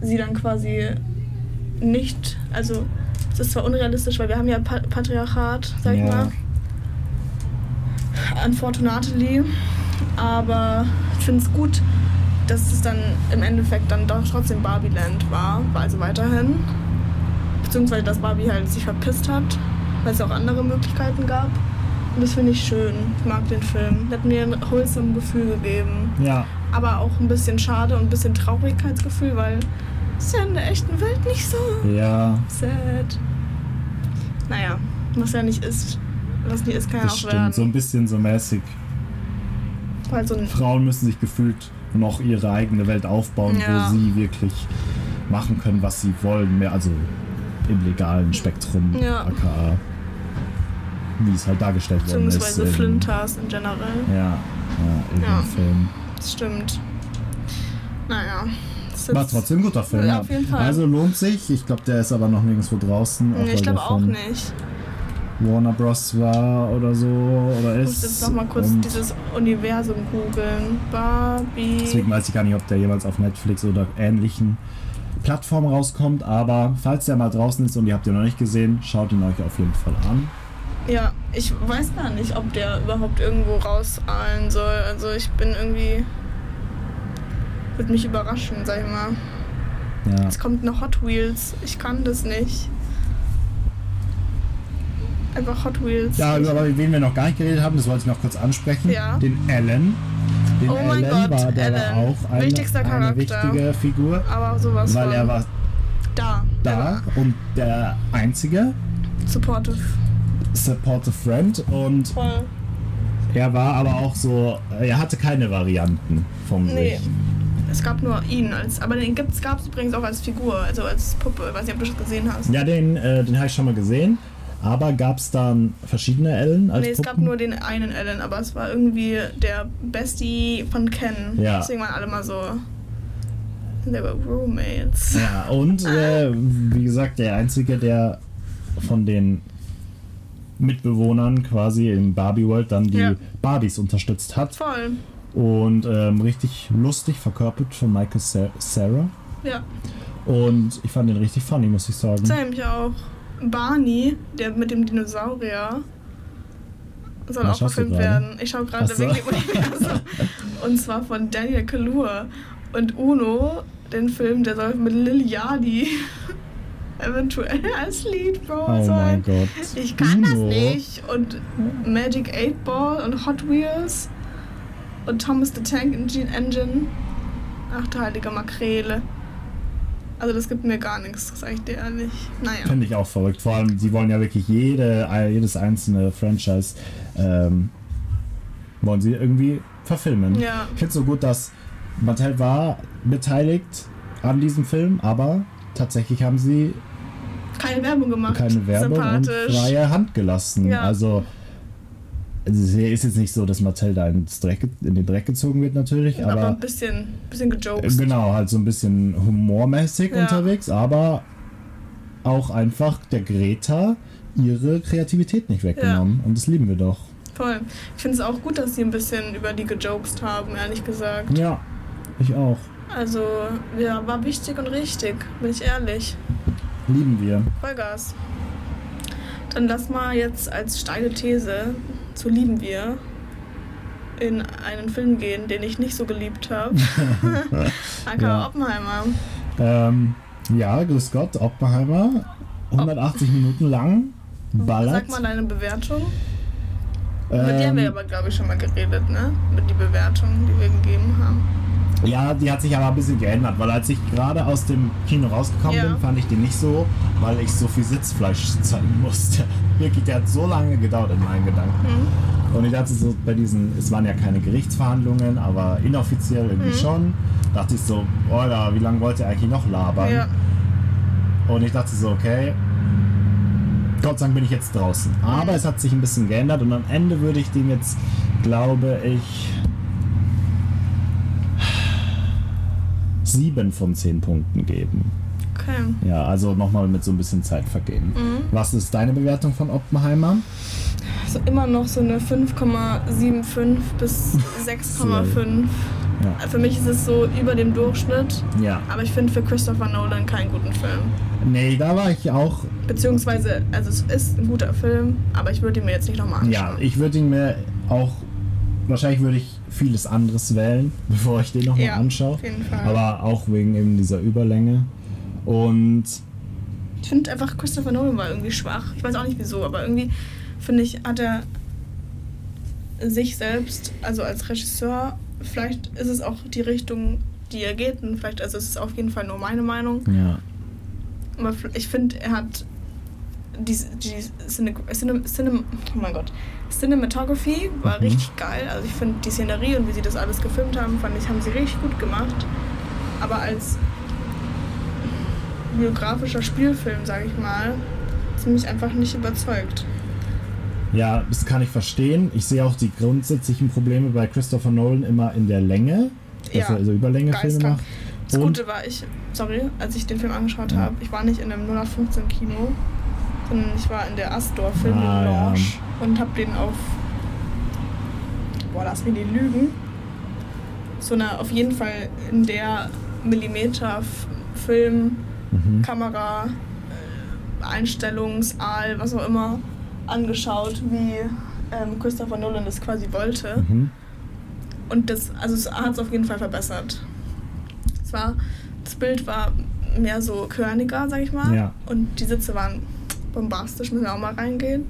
sie dann quasi nicht, also es ist zwar unrealistisch, weil wir haben ja pa Patriarchat, sag ich Ja. mal, unfortunately, aber ich finde es gut, dass es dann im Endeffekt dann doch trotzdem Barbieland war, also weiterhin. Beziehungsweise, dass Barbie halt sich verpisst hat, weil es auch andere Möglichkeiten gab. Und das finde ich schön. Ich mag den Film. Hat mir ein wholesome Gefühl gegeben. Ja, Aber auch ein bisschen schade und ein bisschen Traurigkeitsgefühl, weil es ist ja in der echten Welt nicht so ja, sad. Naja, was ja nicht ist, was nie ist, kann ja auch stimmt. werden. So ein bisschen so mäßig. Weil so ein Frauen müssen sich gefühlt noch ihre eigene Welt aufbauen, Ja. wo sie wirklich machen können, was sie wollen. Mehr, also im legalen Spektrum, Ja. aka wie es halt dargestellt worden ist. beziehungsweise im- Flinters in generell. Ja, ja, in Ja. dem Film. Das stimmt. Naja. War trotzdem ein guter Film. Ja, auf jeden Fall. Also lohnt sich. Ich glaube, der ist aber noch nirgendwo draußen. Nee, ich glaube auch nicht. Warner Bros. war oder so. Oder Ich ist. muss jetzt noch mal kurz Und dieses Universum googeln. Barbie. Deswegen weiß ich gar nicht, ob der jeweils auf Netflix oder ähnlichen Plattformen rauskommt. Aber falls der mal draußen ist und ihr habt ihn noch nicht gesehen, schaut ihn euch auf jeden Fall an. Ja, ich weiß gar nicht, ob der überhaupt irgendwo rauseilen soll. Also ich bin irgendwie. Würde mich überraschen, sag ich mal. Ja. Es kommt noch Hot Wheels. Ich kann das nicht. Einfach Hot Wheels. Ja, über wen wir noch gar nicht geredet haben, das wollte ich noch kurz ansprechen. Ja. Den Alan. Den Oh mein Alan Gott, war, der war Alan. auch eine, Wichtigster eine Charakter. wichtige Figur, aber sowas weil von. er war da. Da war und der einzige supportive. supportive Friend und Voll. er war aber auch so, er hatte keine Varianten vom Nee. sich. Es gab nur ihn als. Aber den gab es übrigens auch als Figur, also als Puppe. Ich weiß nicht, ob du das gesehen hast. Ja, den, äh, den habe ich schon mal gesehen, aber gab es dann verschiedene Ellen als nee, es gab Puppen? nur den einen Alan, aber es war irgendwie der Bestie von Ken. Ja. Deswegen waren alle mal so. They were roommates. Ja, und äh, wie gesagt, der einzige, der von den Mitbewohnern quasi im Barbie World dann die Ja. Barbies unterstützt hat. Voll. Und ähm, richtig lustig verkörpert von Michael Sa- Sarah. Ja. Und ich fand den richtig funny, muss ich sagen. Sam ich auch. Barney, der mit dem Dinosaurier, soll Was auch verfilmt werden. Ich schaue gerade Universum. Und zwar von Daniel Kaluuya. Und Uno, den Film, der soll mit Lil Yachty eventuell als Lead Bro Oh sein. mein Gott. Ich kann das Uno. nicht. Und Magic 8 Ball und Hot Wheels und Thomas the Tank Engine. Engine. Ach du heilige Makrele. Also das gibt mir gar nichts, sag ich dir ehrlich. Naja. Finde ich auch verrückt. Vor allem, sie wollen ja wirklich jede, jedes einzelne Franchise ähm, wollen sie irgendwie verfilmen. Ja. Ich finde es so gut, dass Mattel war beteiligt an diesem Film, aber tatsächlich haben sie Keine Werbung gemacht. keine Werbung und Sympathisch. freie Hand gelassen. Ja. Also also es ist jetzt nicht so, dass Mattel da in den Dreck gezogen wird natürlich, aber, aber, ein bisschen, bisschen gejoked. genau, halt so ein bisschen humormäßig Ja. unterwegs, aber auch einfach der Greta ihre Kreativität nicht weggenommen. Und das lieben wir doch. Voll. Ich finde es auch gut, dass sie ein bisschen über die gejoked haben, ehrlich gesagt. Ja, ich auch. Also, ja, war wichtig und richtig, bin ich ehrlich. Lieben wir. Vollgas. Dann lass mal jetzt als steile These zu lieben wir in einen Film gehen, den ich nicht so geliebt habe. Aka Ja. Oppenheimer. Ähm, ja, grüß Gott, Oppenheimer. 180 Minuten lang. Ballert. Sag mal deine Bewertung. Über die haben wir Ähm, aber, glaube ich, schon mal geredet, ne? Über die Bewertung, die wir gegeben haben. Ja, die hat sich aber ein bisschen geändert, weil als ich gerade aus dem Kino rausgekommen Ja. bin, fand ich die nicht so, weil ich so viel Sitzfleisch zeigen musste. Wirklich, der hat so lange gedauert in meinen Gedanken. Mhm. Und ich dachte so, bei diesen, es waren ja keine Gerichtsverhandlungen, aber inoffiziell irgendwie Mhm. schon, dachte ich so, Alter, wie lange wollt ihr eigentlich noch labern? Ja. Und ich dachte so, okay, Gott sei Dank bin ich jetzt draußen. Aber es hat sich ein bisschen geändert und am Ende würde ich dem jetzt, glaube ich, sieben von zehn Punkten geben. Okay. Ja, also nochmal mit so ein bisschen Zeit vergehen. Mhm. Was ist deine Bewertung von Oppenheimer? Also immer noch so eine 5,75 bis 6,5. Ja. Für mich ist es so über dem Durchschnitt, Ja. aber ich finde für Christopher Nolan keinen guten Film. Nee, da war ich auch. Beziehungsweise, also es ist ein guter Film, aber ich würde ihn mir jetzt nicht nochmal anschauen. Ja, ich würde ihn mir auch. Wahrscheinlich würde ich vieles anderes wählen, bevor ich den nochmal Ja, anschaue. auf jeden Fall. Aber auch wegen eben dieser Überlänge. Und Ich finde einfach, Christopher Nolan war irgendwie schwach. Ich weiß auch nicht wieso, aber irgendwie finde ich, hat er sich selbst, also als Regisseur, vielleicht ist es auch die Richtung, die er geht, und vielleicht, also es ist auf jeden Fall nur meine Meinung, ja. aber ich finde, er hat die, die Cine, Cine, Cine, oh mein Gott, Cinematography war Mhm. richtig geil. Also ich finde die Szenerie und wie sie das alles gefilmt haben, fand ich, haben sie richtig gut gemacht. Aber als biografischer Spielfilm, sage ich mal, hat mich einfach nicht überzeugt. ja, das kann ich verstehen. Ich sehe auch die grundsätzlichen Probleme bei Christopher Nolan immer in der Länge, dass Ja, er so Überlänge-Filme macht. Das Gute war, ich, sorry, als ich den Film angeschaut Ja. habe, ich war nicht in einem 0815 Sondern ich war in der Astor Film Ah, ja. Lounge und habe den auf, boah, lass mich nicht lügen, so eine auf jeden Fall in der Millimeter Film, mhm. Kamera, äh, Einstellungsaal, was auch immer, angeschaut, wie ähm, Christopher Nolan das quasi wollte. Mhm. Und das, also es hat es auf jeden Fall verbessert. Es war, das Bild war mehr so körniger, sag ich mal. Ja. Und die Sitze waren bombastisch, müssen wir auch mal reingehen.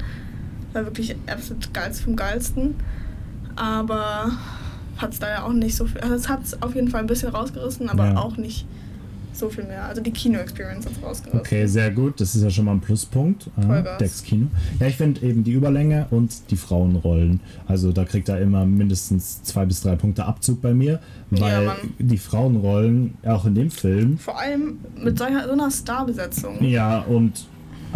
War wirklich absolut geilst vom Geilsten. Aber hat es da ja auch nicht so viel. Also es hat es auf jeden Fall ein bisschen rausgerissen, aber Ja. auch nicht so viel mehr. Also die Kino-Experience hat es rausgerissen. Okay, sehr gut. Das ist ja schon mal ein Pluspunkt. Ja, Vollgas. Dex Kino. Ja, ich finde eben die Überlänge und die Frauenrollen. Also da kriegt er immer mindestens zwei bis drei Punkte Abzug bei mir, Ja, weil Mann. die Frauenrollen auch in dem Film Vor allem mit solcher, so einer Starbesetzung. Ja, und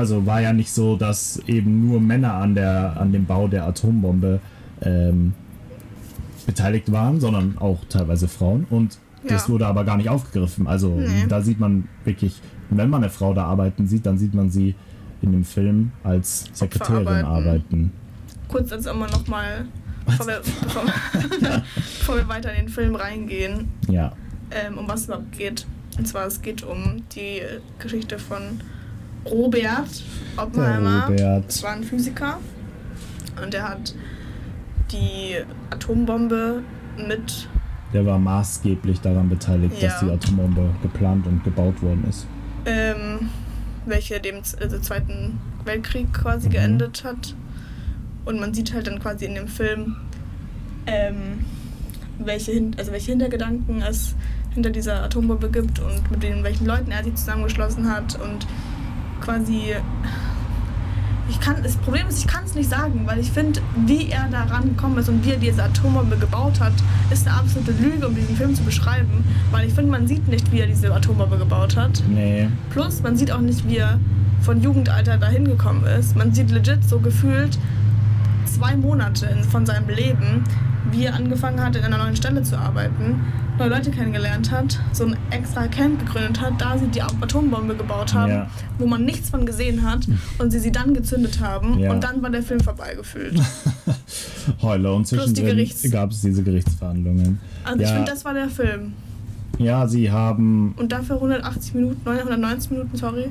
also war ja nicht so, dass eben nur Männer an, der, an dem Bau der Atombombe ähm, beteiligt waren, sondern auch teilweise Frauen. Und das Ja. wurde aber gar nicht aufgegriffen. Also Nee. da sieht man wirklich, wenn man eine Frau da arbeiten sieht, dann sieht man sie in dem Film als Sekretärin arbeiten. arbeiten. kurz jetzt immer noch mal, bevor wir, bevor, bevor wir weiter in den Film reingehen, Ja, ähm, um was es überhaupt geht. Und zwar es geht um die Geschichte von Robert Oppenheimer. Robert. Das war ein Physiker und der hat die Atombombe mit der war maßgeblich daran beteiligt, dass Ja. die Atombombe geplant und gebaut worden ist. ähm, welche dem also Zweiten Weltkrieg quasi Mhm. geendet hat. Und man sieht halt dann quasi in dem Film, ähm, welche, also welche Hintergedanken es hinter dieser Atombombe gibt und mit den, welchen Leuten er sie zusammengeschlossen hat und quasi ich kann, das Problem ist, ich kann es nicht sagen, weil ich finde, wie er daran gekommen ist und wie er diese Atombombe gebaut hat, ist eine absolute Lüge, um diesen Film zu beschreiben. Weil ich finde, man sieht nicht, wie er diese Atombombe gebaut hat. Nee, Plus, man sieht auch nicht, wie er von Jugendalter dahin gekommen ist. Man sieht legit so gefühlt zwei Monate von seinem Leben, wie er angefangen hat, in einer neuen Stelle zu arbeiten, neue Leute kennengelernt hat, so ein extra Camp gegründet hat, da sie die Atombombe gebaut haben, Ja. wo man nichts von gesehen hat und sie sie dann gezündet haben Ja. und dann war der Film vorbeigefühlt. Heule und zwischendrin gab es diese Gerichtsverhandlungen. Also ich Ja. finde, das war der Film. Ja, sie haben, Und dafür 180 Minuten, 190 Minuten, sorry.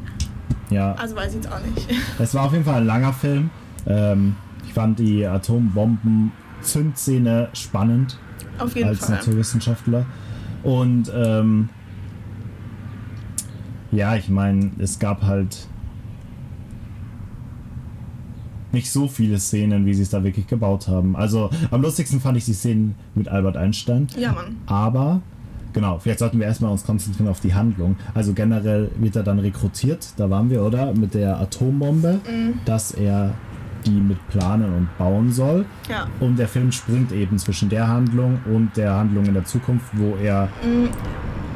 ja, Also weiß ich jetzt auch nicht. es war auf jeden Fall ein langer Film. Ähm, ich fand die Atombomben-Zündszene spannend. Auf jeden als Fall. Naturwissenschaftler. Und ähm, ja, ich meine, es gab halt nicht so viele Szenen, wie sie es da wirklich gebaut haben. Also am lustigsten fand ich die Szenen mit Albert Einstein. Ja, Mann. Aber, genau, vielleicht sollten wir erstmal uns konzentrieren auf die Handlung. Also generell wird er dann rekrutiert, da waren wir, oder? Mit der Atombombe, Mhm. dass er die mit planen und bauen soll. Ja. Und der Film springt eben zwischen der Handlung und der Handlung in der Zukunft, wo er Mhm.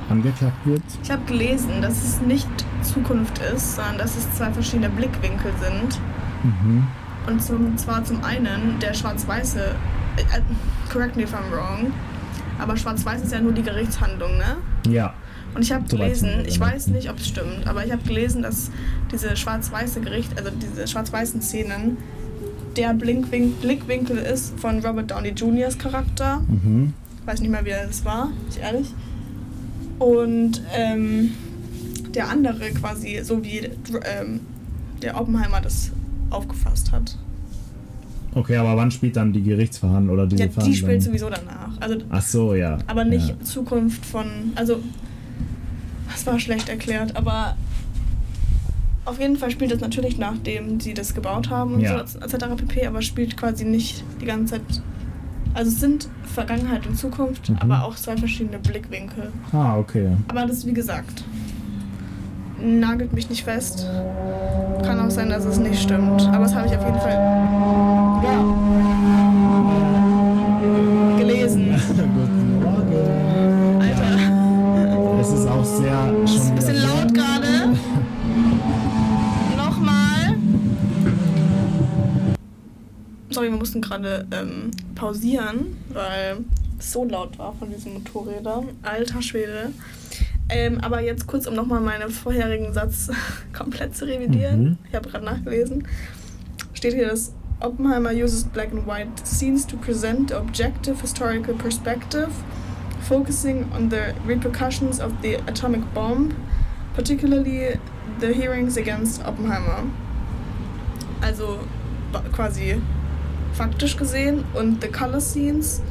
angeklagt wird. Ich habe gelesen, dass es nicht Zukunft ist, sondern dass es zwei verschiedene Blickwinkel sind. Mhm. Und zum, zwar zum einen der schwarz-weiße, äh, äh, correct me if I'm wrong, aber schwarz-weiß ist ja nur die Gerichtshandlung, ne? Ja, Und ich habe gelesen, ich dann. weiß nicht, ob es stimmt, aber ich habe gelesen, dass diese schwarz-weiße Gericht, also diese schwarz-weißen Szenen, der Blinkwin Blickwinkel ist von Robert Downey Jr.'s Charakter. mhm. weiß nicht mehr, wie er das war, ich ehrlich. Und ähm, der andere quasi, so wie ähm, der Oppenheimer das aufgefasst hat. Okay, aber wann spielt dann die Gerichtsverhandlung oder diese Ja, die spielt sowieso danach. Also, Ach so, ja. aber nicht Ja. Zukunft von. Also, das war schlecht erklärt, aber auf jeden Fall spielt das natürlich nachdem sie das gebaut haben und Ja. so etc. pp. Aber spielt quasi nicht die ganze Zeit. Also es sind Vergangenheit und Zukunft, Mhm. aber auch zwei verschiedene Blickwinkel. Ah, okay. Aber das, wie gesagt, nagelt mich nicht fest. Kann auch sein, dass es nicht stimmt. Aber das habe ich auf jeden Fall ja, mussten gerade ähm, pausieren, weil es so laut war von diesen Motorrädern. Alter Schwede. Ähm, aber jetzt kurz, um nochmal meinen vorherigen Satz komplett zu revidieren. Mhm. Ich habe gerade nachgelesen. Steht hier, dass Oppenheimer uses black and white scenes to present the objective historical perspective, focusing on the repercussions of the atomic bomb, particularly the hearings against Oppenheimer. Also quasi faktisch gesehen und the color scenes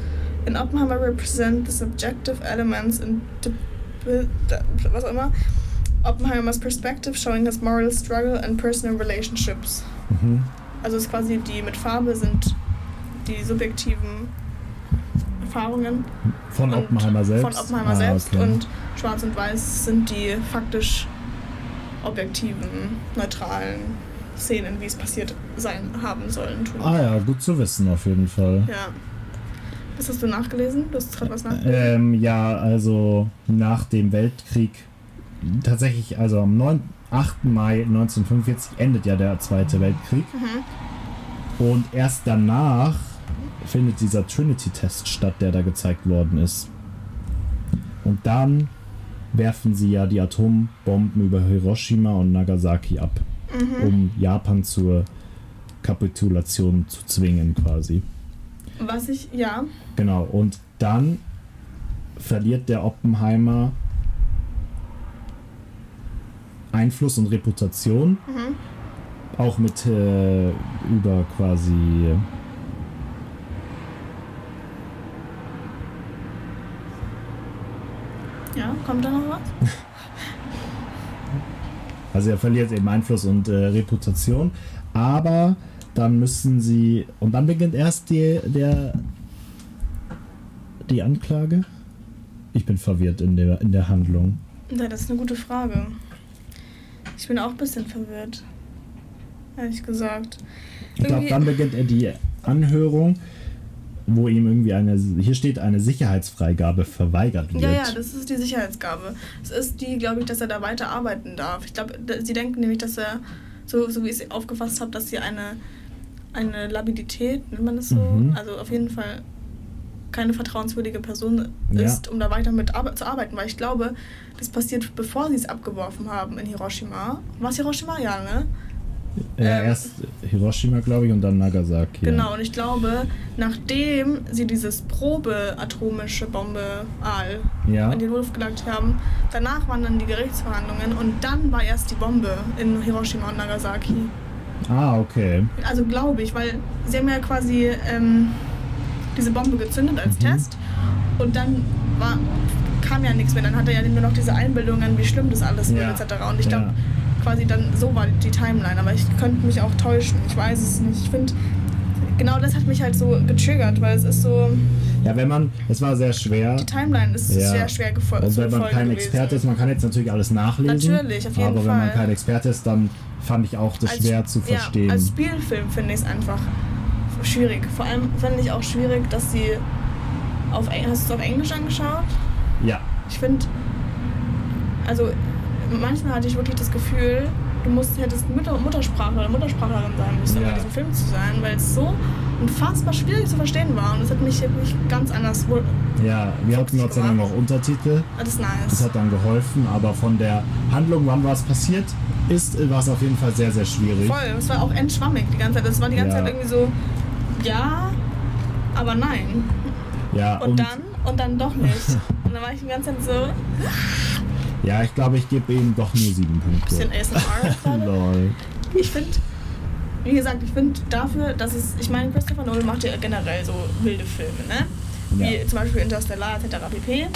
in Oppenheimer represent the subjective elements in the, was auch immer Oppenheimers perspective showing his moral struggle and personal relationships. Mhm. Also es ist quasi die mit Farbe sind die subjektiven Erfahrungen Von Oppenheimer selbst. Von Oppenheimer Ah, selbst okay. und Schwarz und Weiß sind die faktisch objektiven, neutralen Szenen, wie es passiert sein haben sollen. Tun. Ah ja, gut zu wissen auf jeden Fall. Ja. Was hast du nachgelesen? Du hast gerade was nachgelesen? Ähm, ja, also nach dem Weltkrieg, tatsächlich, also am 9, 8. Mai 1945 endet ja der Zweite Weltkrieg. Mhm. Und erst danach findet dieser Trinity-Test statt, der da gezeigt worden ist. Und dann werfen sie ja die Atombomben über Hiroshima und Nagasaki ab, Mhm. um Japan zur Kapitulation zu zwingen quasi. Was ich, ja, Genau, und dann verliert der Oppenheimer Einfluss und Reputation, mhm. auch mit äh, über quasi ja, kommt da noch was? Also er verliert eben Einfluss und äh, Reputation, aber dann müssen sie und dann beginnt erst die der die Anklage. Ich bin verwirrt in der in der Handlung. Ja, das ist eine gute Frage. Ich bin auch ein bisschen verwirrt. Ehrlich gesagt. Ich glaube, Irgendwie- dann beginnt er die Anhörung, wo ihm irgendwie eine hier steht eine Sicherheitsfreigabe verweigert wird. Ja, ja, das ist die Sicherheitsgabe. Es ist die, glaube ich, dass er da weiter arbeiten darf. Ich glaube, sie denken nämlich, dass er, so, so wie ich es aufgefasst habe, dass sie eine eine Labilität, nennt man das so? Mhm. Also auf jeden Fall keine vertrauenswürdige Person Ja. ist, um da weiter mit arbe zu arbeiten, weil ich glaube, das passiert, bevor sie es abgeworfen haben in Hiroshima. War es Hiroshima? Ja, ne? Äh, Ähm, erst Hiroshima, glaube ich, und dann Nagasaki. Genau, und ich glaube, nachdem sie dieses Probe-atomische Bombe Aal Ja. in die Luft gelegt haben, danach waren dann die Gerichtsverhandlungen und dann war erst die Bombe in Hiroshima und Nagasaki. Ah, okay. Also glaube ich, weil sie haben ja quasi ähm, diese Bombe gezündet als Mhm. Test und dann war, kam ja nichts mehr. Dann hat er ja nur noch diese Einbildungen, wie schlimm das alles Ja. wird etc. Und ich glaube, Ja. Quasi dann so war die Timeline. Aber ich könnte mich auch täuschen. Ich weiß es nicht. Ich finde, genau das hat mich halt so getriggert, weil es ist so, Ja, wenn man, es war sehr schwer. die Timeline ist Ja. sehr schwer gefolgt. Und wenn man kein Experte ist, man kann jetzt natürlich alles nachlesen. Natürlich, auf jeden aber wenn man Fall. kein Experte ist, dann fand ich auch das Als- schwer zu verstehen. Ja, als Spielfilm finde ich es einfach schwierig. Vor allem finde ich auch schwierig, dass sie auf hast du es auf Englisch angeschaut? ja, Ich finde, also manchmal hatte ich wirklich das Gefühl, du musst, hättest Mutter, Muttersprachler oder Muttersprachlerin sein müssen, um Ja. in diesem Film zu sein, weil es so unfassbar schwierig zu verstehen war. Und es hat mich wirklich ganz anders wohl. ja, wir hatten Gott sei Dank noch Untertitel. Das ist nice. Das hat dann geholfen, aber von der Handlung, wann was passiert ist, war es auf jeden Fall sehr, sehr schwierig. Voll, es war auch entschwammig die ganze Zeit. Es war die ganze Ja. Zeit irgendwie so, ja, aber nein. Ja, Und, dann und dann doch nicht. Und dann war ich die ganze Zeit so, ja, ich glaube, ich gebe ihm doch nur sieben Punkte. bisschen ASMR. Lol. Ich finde, wie gesagt, ich finde dafür, dass es, ich meine, Christopher Nolan macht ja generell so wilde Filme, ne? Wie Ja. zum Beispiel Interstellar etc. pp.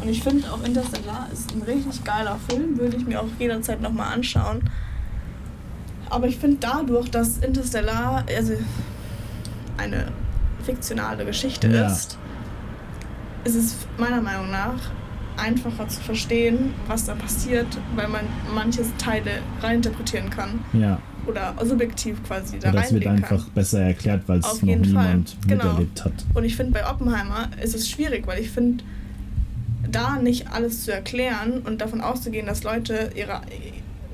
Und ich finde auch Interstellar ist ein richtig geiler Film, würde ich mir auch jederzeit nochmal anschauen. Aber ich finde dadurch, dass Interstellar also eine fiktionale Geschichte Ja. ist, ist es meiner Meinung nach einfacher zu verstehen, was da passiert, weil man manche Teile reininterpretieren kann Ja, oder subjektiv quasi da und das wird einfach kann. besser erklärt, weil es noch jeden Fall. niemand Genau. miterlebt hat. Und ich finde, bei Oppenheimer ist es schwierig, weil ich finde, da nicht alles zu erklären und davon auszugehen, dass Leute ihre,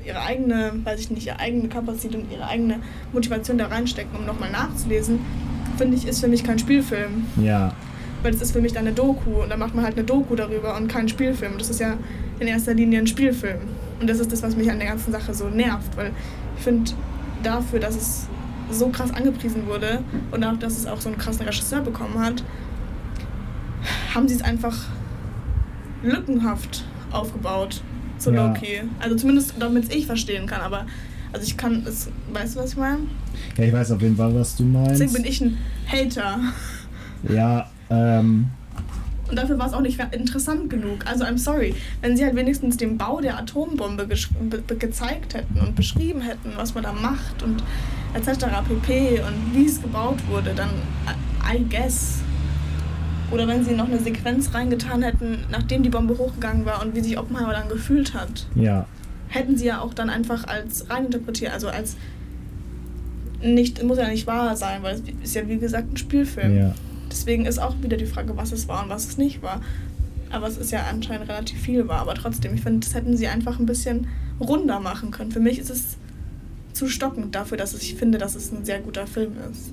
ihre eigene, weiß ich nicht, ihre eigene Kapazität und ihre eigene Motivation da reinstecken, um nochmal nachzulesen, finde ich, ist für mich kein Spielfilm. Ja, Weil das ist für mich dann eine Doku und da macht man halt eine Doku darüber und keinen Spielfilm. Das ist ja in erster Linie ein Spielfilm. Und das ist das, was mich an der ganzen Sache so nervt, weil ich finde, dafür, dass es so krass angepriesen wurde und auch, dass es auch so einen krassen Regisseur bekommen hat, haben sie es einfach lückenhaft aufgebaut zu Ja. Loki. Also zumindest damit ich verstehen kann, aber also ich kann es, weißt du, was ich meine? ja, ich weiß auf jeden Fall, was du meinst. Deswegen bin ich ein Hater. Ja, ähm, Und dafür war es auch nicht interessant genug. Also I'm sorry, wenn sie halt wenigstens den Bau der Atombombe be gezeigt hätten und beschrieben hätten, was man da macht und etc. pp. und wie es gebaut wurde, dann I I guess. Oder wenn sie noch eine Sequenz reingetan hätten, nachdem die Bombe hochgegangen war und wie sich Oppenheimer dann gefühlt hat, ja, hätten sie ja auch dann einfach als reininterpretiert, also als nicht, muss ja nicht wahr sein, weil es ist ja wie gesagt ein Spielfilm. ja. Deswegen ist auch wieder die Frage, was es war und was es nicht war. Aber es ist ja anscheinend relativ viel war. Aber trotzdem, ich finde, das hätten sie einfach ein bisschen runder machen können. Für mich ist es zu stockend dafür, dass ich finde, dass es ein sehr guter Film ist.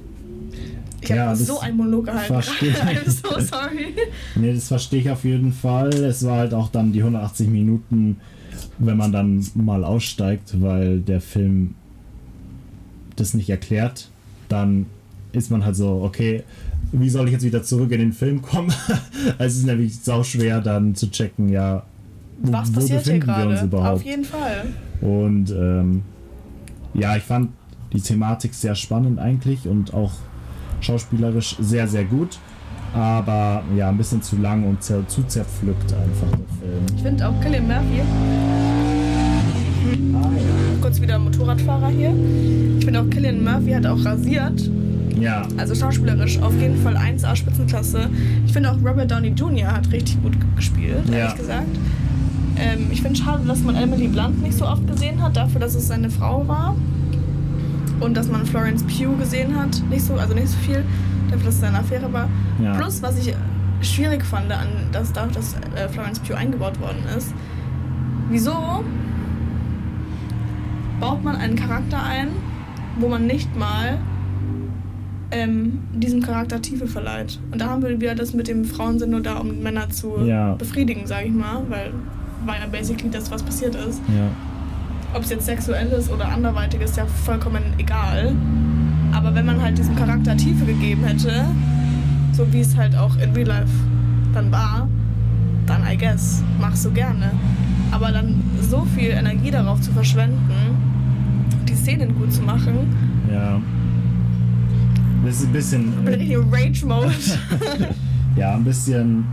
Ich Ja, habe so einen Monolog gehalten. I'm so sorry. Nee, das verstehe ich auf jeden Fall. Es war halt auch dann die 180 Minuten, wenn man dann mal aussteigt, weil der Film das nicht erklärt, dann ist man halt so, okay, wie soll ich jetzt wieder zurück in den Film kommen? es ist nämlich sau schwer dann zu checken, ja, wo, Was wo passiert hier befinden wir uns überhaupt? Auf jeden Fall. Und ähm, ja, ich fand die Thematik sehr spannend eigentlich und auch schauspielerisch sehr, sehr gut. Aber ja, ein bisschen zu lang und zer zu zerpflückt einfach der Film. Ich finde auch Killian Murphy, kurz wieder Motorradfahrer hier. Ich finde auch Killian Murphy hat auch rasiert. Ja, Also schauspielerisch auf jeden Fall 1A Spitzenklasse. Ich finde auch Robert Downey Jr. hat richtig gut gespielt, Ja. ehrlich gesagt. Ähm, ich finde schade, dass man Emily Blunt nicht so oft gesehen hat, dafür, dass es seine Frau war. Und dass man Florence Pugh gesehen hat, nicht so, also nicht so viel, dafür, dass es seine Affäre war. Ja. Plus, was ich schwierig fand, an, dass dadurch, dass äh, Florence Pugh eingebaut worden ist, wieso baut man einen Charakter ein, wo man nicht mal ähm, diesem Charakter Tiefe verleiht. Und da haben wir wieder das mit dem Frauen sind nur da, um Männer zu Ja. befriedigen, sage ich mal, weil war ja basically das, was passiert ist. Ja. Ob es jetzt sexuell ist oder anderweitig, ist ja vollkommen egal. Aber wenn man halt diesem Charakter Tiefe gegeben hätte, so wie es halt auch in Real Life dann war, dann I guess, machst du gerne. Aber dann so viel Energie darauf zu verschwenden, die Szenen gut zu machen, Ja. Das ist ein bisschen. bin ich im Rage-Mode. ja, ein bisschen.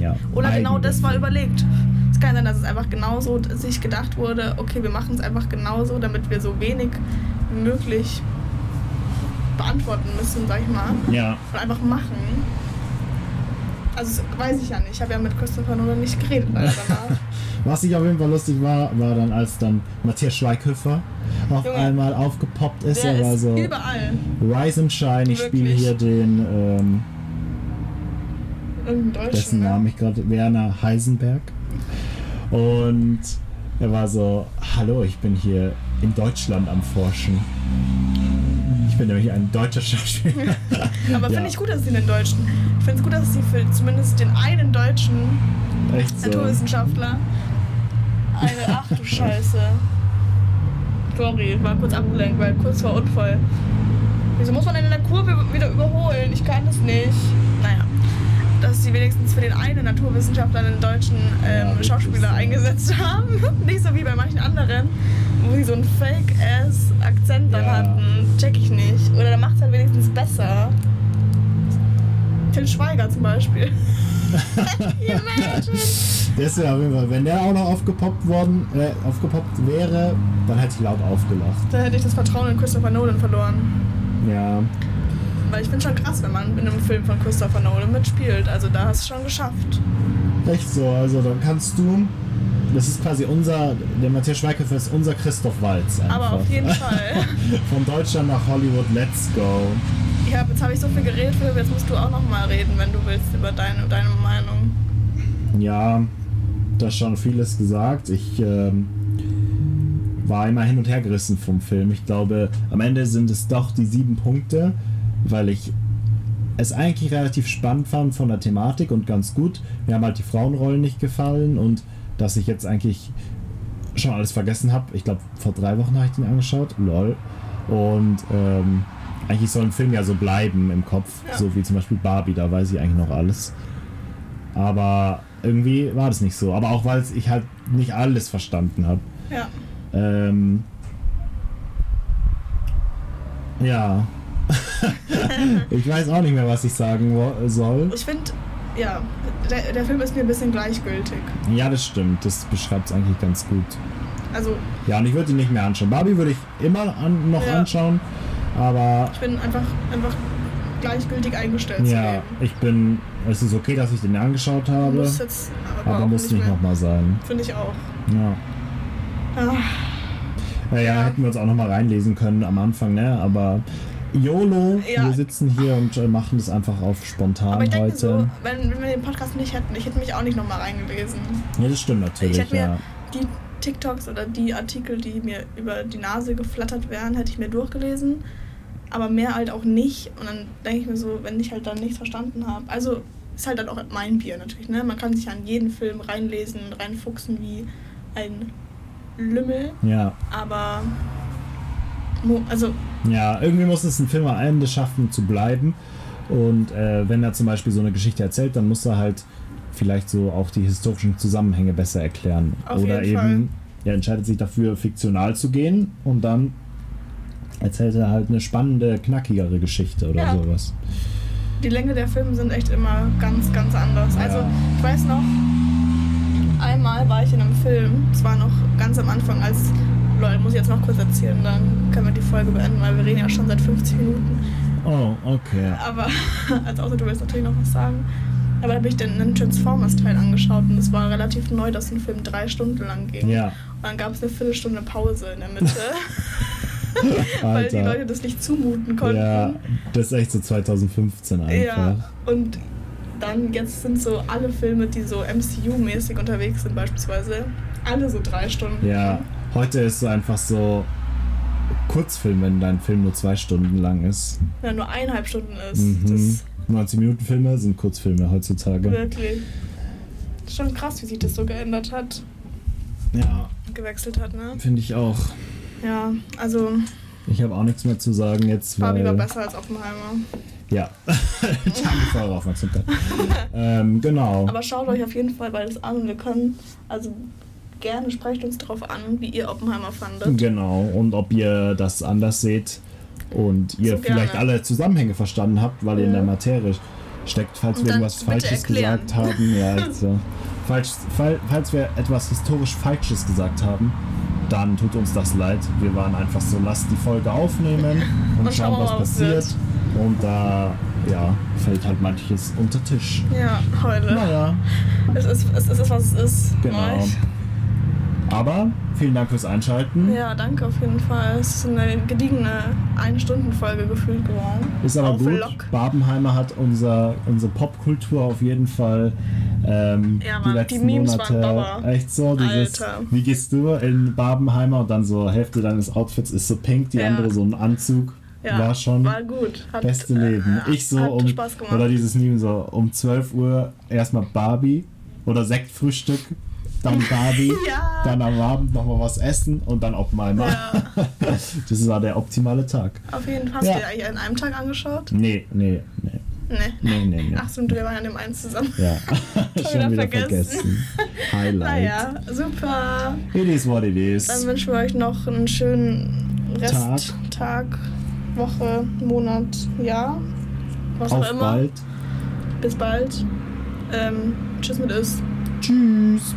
Ja. Oder genau eigen- das war überlegt. Es kann sein, dass es einfach genauso sich gedacht wurde, okay, wir machen es einfach genauso, damit wir so wenig wie möglich beantworten müssen, sag ich mal. Ja. Und einfach machen. Also das weiß ich ja nicht. Ich habe ja mit Christopher Nolan nicht geredet leider danach. Was ich auf jeden Fall lustig war, war dann, als dann Matthias Schweighöfer auf Junge. einmal aufgepoppt ist. Der er war ist so. überall. Rise and Shine, ich spiele hier den, ähm, dessen ne? Namen ich gerade, Werner Heisenberg. Und er war so, hallo, ich bin hier in Deutschland am Forschen. Ich bin nämlich ein deutscher Schauspieler. Aber Ja. finde ich gut, dass sie den Deutschen. Ich finde es gut, dass sie für zumindest den einen deutschen Echt so. Naturwissenschaftler eine. Ach du Scheiße. Sorry, war kurz abgelenkt, weil kurz vor Unfall. Wieso muss man denn in der Kurve wieder überholen? Ich kann das nicht. Naja. Dass sie wenigstens für den einen Naturwissenschaftler einen deutschen Ja, ähm, wirklich Schauspieler eingesetzt haben. nicht so wie bei manchen anderen, wo sie so einen Fake-Ass-Akzent dann Ja. hatten. Check ich nicht. Oder dann macht es halt wenigstens besser. Till Schweiger zum Beispiel. Das wäre auf jeden Fall, wenn der auch noch aufgepoppt worden, äh, aufgepoppt wäre, dann hätte ich laut aufgelacht. Da hätte ich das Vertrauen in Christopher Nolan verloren. Ja. Weil ich finde schon krass, wenn man in einem Film von Christopher Nolan mitspielt. Also da hast du schon geschafft. Echt so, also dann kannst du. Das ist quasi unser, der Matthias Schweighöfer ist unser Christoph Waltz. Einfach. Aber auf jeden Fall. Von Deutschland nach Hollywood, let's go. Ich hab, jetzt habe ich so viel geredet, Philipp, jetzt musst du auch noch mal reden, wenn du willst, über deine, deine Meinung. Ja, da ist schon vieles gesagt. Ich ähm, war immer hin und her gerissen vom Film. Ich glaube, am Ende sind es doch die sieben Punkte, weil ich es eigentlich relativ spannend fand von der Thematik und ganz gut. Mir haben halt die Frauenrollen nicht gefallen und dass ich jetzt eigentlich schon alles vergessen habe. Ich glaube, vor drei Wochen habe ich den angeschaut. Lol. Und ähm, eigentlich soll ein Film ja so bleiben im Kopf. Ja. So wie zum Beispiel Barbie, da weiß ich eigentlich noch alles. Aber irgendwie war das nicht so. Aber auch weil ich halt nicht alles verstanden habe. Ja. Ähm, ja. ich weiß auch nicht mehr, was ich sagen soll. Ich finde, ja, der, der Film ist mir ein bisschen gleichgültig. Ja, das stimmt. Das beschreibt es eigentlich ganz gut. Also Ja, und ich würde ihn nicht mehr anschauen. Barbie würde ich immer an, noch Ja. anschauen. Aber ich bin einfach, einfach gleichgültig eingestellt ja, ich bin. Es ist okay, dass ich den angeschaut habe. Muss jetzt aber, aber muss nicht nochmal sein. Finde ich auch. Ja. Ah, Naja, Ja. hätten wir uns auch nochmal reinlesen können am Anfang, ne? Aber YOLO, Ja. wir sitzen hier und äh, machen das einfach auf spontan aber ich denke heute. so, wenn, wenn wir den Podcast nicht hätten, ich hätte mich auch nicht nochmal reingelesen. Ja, das stimmt natürlich, Ich hätte mir ja. die TikToks oder die Artikel, die mir über die Nase geflattert wären, hätte ich mir durchgelesen. Aber mehr halt auch nicht. Und dann denke ich mir so, wenn ich halt dann nichts verstanden habe. Also ist halt dann auch mein Bier natürlich. Ne? Man kann sich an jeden Film reinlesen, reinfuchsen wie ein Lümmel. Ja. Aber also Ja, irgendwie muss es ein Film am Ende schaffen zu bleiben. Und äh, wenn er zum Beispiel so eine Geschichte erzählt, dann muss er halt vielleicht so auch die historischen Zusammenhänge besser erklären. Auf Oder eben, er entscheidet sich dafür, fiktional zu gehen und dann erzählt er halt eine spannende, knackigere Geschichte oder Ja. sowas. die Länge der Filme sind echt immer ganz, ganz anders. Also Ja. ich weiß noch, einmal war ich in einem Film, es war noch ganz am Anfang, als Leute, muss ich jetzt noch kurz erzählen, dann können wir die Folge beenden, weil wir reden ja schon seit 50 Minuten. Oh, okay. Aber, als außer du willst natürlich noch was sagen. Aber da habe ich dann einen Transformers-Teil angeschaut und es war relativ neu, dass ein Film drei Stunden lang ging. Ja, Und dann gab es eine Viertelstunde Pause in der Mitte, weil die. Leute das nicht zumuten konnten. Ja, das ist echt so 2015 einfach. Ja, und dann jetzt sind so alle Filme, die so MCU-mäßig unterwegs sind, beispielsweise, alle so drei Stunden. Ja, heute ist so einfach so Kurzfilm, wenn dein Film nur zwei Stunden lang ist. Ja, nur eineinhalb Stunden ist. Mhm. Das 90 Minuten Filme sind Kurzfilme heutzutage. wirklich. Das ist schon krass, wie sich das so geändert hat. Ja, Gewechselt hat, ne? finde ich auch. Ja, also Ich habe auch nichts mehr zu sagen jetzt, Barbie war besser als Oppenheimer. Ja. Danke für eure Aufmerksamkeit. ähm, genau. Aber schaut euch auf jeden Fall beides an. Wir können, also gerne sprecht uns darauf an, wie ihr Oppenheimer fandet. Genau. Und ob ihr das anders seht und ihr So vielleicht alle Zusammenhänge verstanden habt, weil ihr in der Materie steckt, falls Und wir irgendwas Falsches erklären. gesagt haben. Ja, also, falls, fall, falls wir etwas historisch Falsches gesagt haben, dann tut uns das leid. Wir waren einfach so, lasst die Folge aufnehmen und, Und schauen, was passiert. wird. Und da ja, fällt halt manches unter Tisch. Ja, heute. Naja, Es, ist, es ist, was es ist. genau. Aber vielen Dank fürs Einschalten. Ja, danke auf jeden Fall. Es ist eine gediegene Ein-Stunden-Folge gefühlt geworden. Ist aber Auf gut. Lock. Barbenheimer hat unser, unsere Popkultur auf jeden Fall ähm, Ja, die Mann, letzten die Memes Monate. Echt so? Dieses, Alter. Wie gehst du in Barbenheimer und dann so Hälfte deines Outfits ist so pink, die Ja. andere so ein Anzug. Ja, war schon War gut. Hat, beste Leben. äh, ich so um Spaß gemacht. oder dieses Meme so um 12 Uhr erstmal Barbie oder Sektfrühstück, dann Barbie, Ja. dann am Abend nochmal was essen und dann Oppenheimer. Ja. das war der optimale Tag. Auf jeden Fall. Hast Ja. du dir eigentlich an einem Tag angeschaut? Nee, nee, nee. Nee. Nee, nee, nee. Ach stimmt, wir waren an dem einen zusammen. Ja, schon wieder wieder vergessen. vergessen. Highlight. Naja, super. It is what it is. Dann wünschen wir euch noch einen schönen Rest, Tag, Woche, Monat, Jahr. Was auch Auf immer. bald. Bis bald. Ähm, tschüss mit Is. Tschüss.